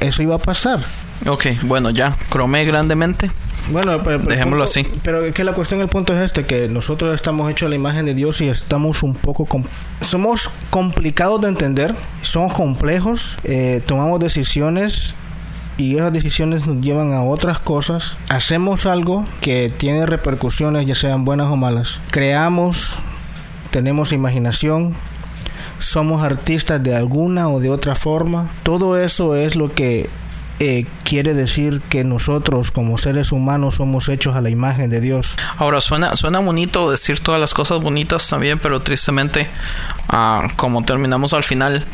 Eso iba a pasar. Ok, bueno, ya, cromé grandemente. Bueno, pero, pero Dejémoslo punto- así. Pero es que la cuestión, el punto es este, que nosotros estamos hechos a la imagen de Dios y estamos un poco... com- somos complicados de entender, somos complejos, eh, tomamos decisiones y esas decisiones nos llevan a otras cosas. Hacemos algo que tiene repercusiones, ya sean buenas o malas. Creamos, tenemos imaginación, somos artistas de alguna o de otra forma. Todo eso es lo que eh, quiere decir que nosotros como seres humanos somos hechos a la imagen de Dios. Ahora suena, suena bonito decir todas las cosas bonitas también, pero tristemente, ah, como terminamos al final,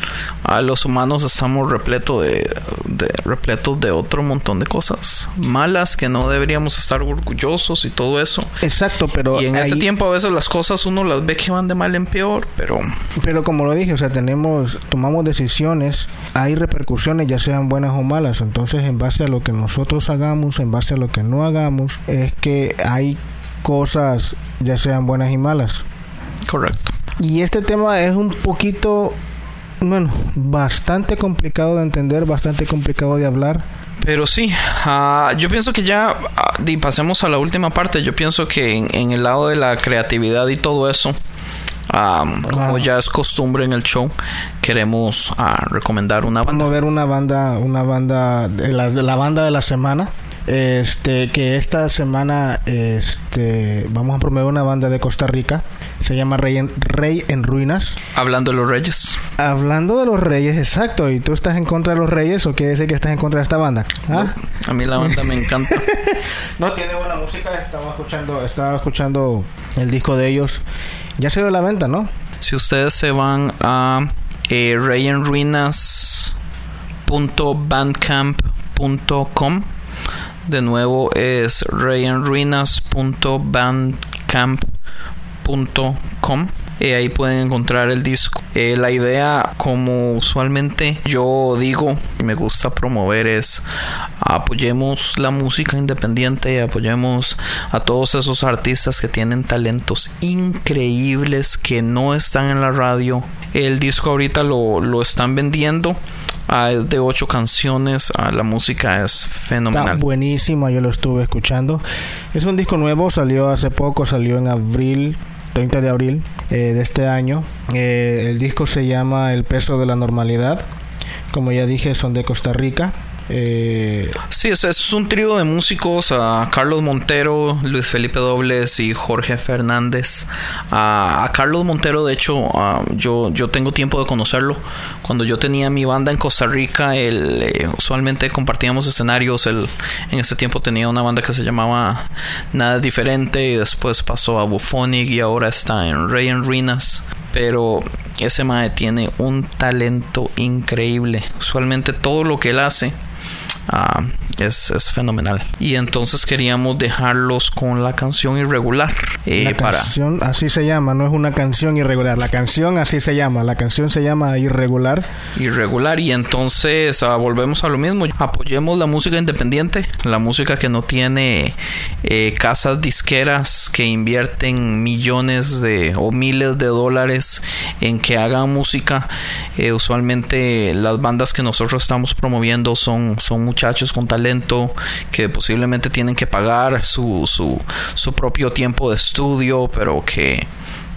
ah, los humanos estamos repleto de, de repletos de otro montón de cosas malas que no deberíamos estar orgullosos y todo eso. Exacto, pero y en este ahí- tiempo a veces las cosas uno las ve que van de mal en peor, pero Pero como lo dije, o sea, tenemos, tomamos decisiones, hay repercusiones, ya sean buenas o malas. Entonces, en base a lo que nosotros hagamos, en base a lo que no hagamos, es que hay cosas, ya sean buenas y malas. correcto. Y este tema es un poquito, bueno, bastante complicado de entender, bastante complicado de hablar. Pero sí, ah, yo pienso que ya ah, y pasemos a la última parte. Yo pienso que en, en el lado de la creatividad y todo eso, ah, como ya es costumbre en el show, queremos ah, recomendar una banda. Vamos a ver una banda, una banda, de la, de la banda de la semana. Este, que esta semana, este, vamos a promover una banda de Costa Rica. Se llama Rey en, Rey en Ruinas. Hablando de los Reyes. Hablando de los Reyes, exacto. ¿Y tú estás en contra de los Reyes o quiere decir que estás en contra de esta banda? ¿Ah? A mí la banda me encanta. *laughs* No, tiene buena música. Estaba escuchando, estaba escuchando el disco de ellos. Ya se dio la venta, ¿no? Si ustedes se van a eh, rayenruinas.bandcamp.com de nuevo es rayenruinas.bandcamp.com eh, ahí pueden encontrar el disco. Eh, la idea, como usualmente yo digo, me gusta promover es apoyemos la música independiente, apoyemos a todos esos artistas que tienen talentos increíbles que no están en la radio. El disco ahorita lo, lo están vendiendo. De ocho canciones. la música es Está fenomenal. buenísima, yo lo estuve escuchando. Es un disco nuevo, salió hace poco, salió en abril, 30 de abril eh, de este año. Eh, el disco se llama El peso de la normalidad. Como ya dije, son de Costa Rica. Eh, Sí, es, es un trío de músicos, Carlos Montero, Luis Felipe Dobles y Jorge Fernández. A, Carlos Montero, de hecho, yo, yo tengo tiempo de conocerlo. Cuando yo tenía mi banda en Costa Rica, él, eh, usualmente compartíamos escenarios. Él en ese tiempo tenía una banda que se llamaba Nada Diferente y después pasó a Buphonic y ahora está en Rey en Ruinas. Pero ese mae tiene un talento increíble. Usualmente todo lo que él hace Ah, es, es fenomenal. Y entonces queríamos dejarlos con la canción irregular. eh, la para, canción así se llama, no es una canción irregular. La canción así se llama. La canción se llama irregular. irregular. Y entonces ah, volvemos a lo mismo. Apoyemos la música independiente, la música que no tiene eh, casas disqueras que invierten millones de o miles de dólares en que hagan música. Eh, usualmente las bandas que nosotros estamos promoviendo son, son muchachos con talento que posiblemente tienen que pagar su, su, su propio tiempo de estudio, pero que,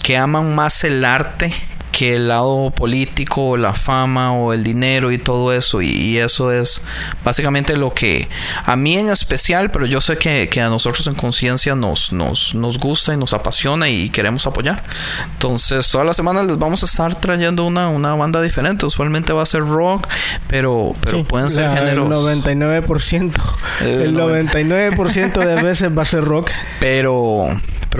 que aman más el arte que el lado político, la fama o el dinero y todo eso. Y, y eso es básicamente lo que a mí en especial, pero yo sé que, que a nosotros en conciencia nos, nos, nos gusta y nos apasiona y queremos apoyar. Entonces, todas las semanas les vamos a estar trayendo una, una banda diferente. Usualmente va a ser rock, pero, pero Sí, pueden ser la- géneros. El 99%. El El 99% de *laughs* veces va a ser rock. Pero,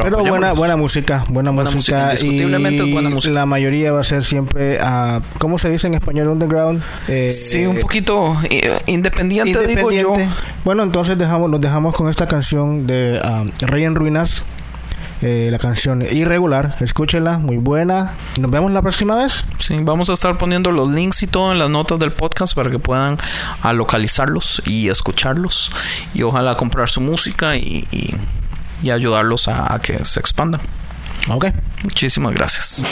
pero, Pero buena, buena música, buena, Buena música, indiscutiblemente y es buena música. La mayoría va a ser siempre, a ¿cómo se dice en español? Underground. Eh, Sí, un poquito eh, independiente, digo yo. Bueno, entonces dejamos, nos dejamos con esta canción de um, Rey en Ruinas. eh, la canción Irregular. Escúchenla, muy buena. Nos vemos la próxima vez. Sí, vamos a estar poniendo los links y todo en las notas del podcast para que puedan ah, localizarlos y escucharlos y ojalá comprar su música y, y- y ayudarlos a, a que se expandan. Ok. Muchísimas gracias.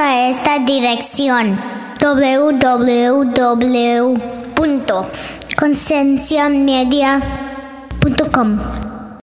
A esta dirección www.concienciamedia.com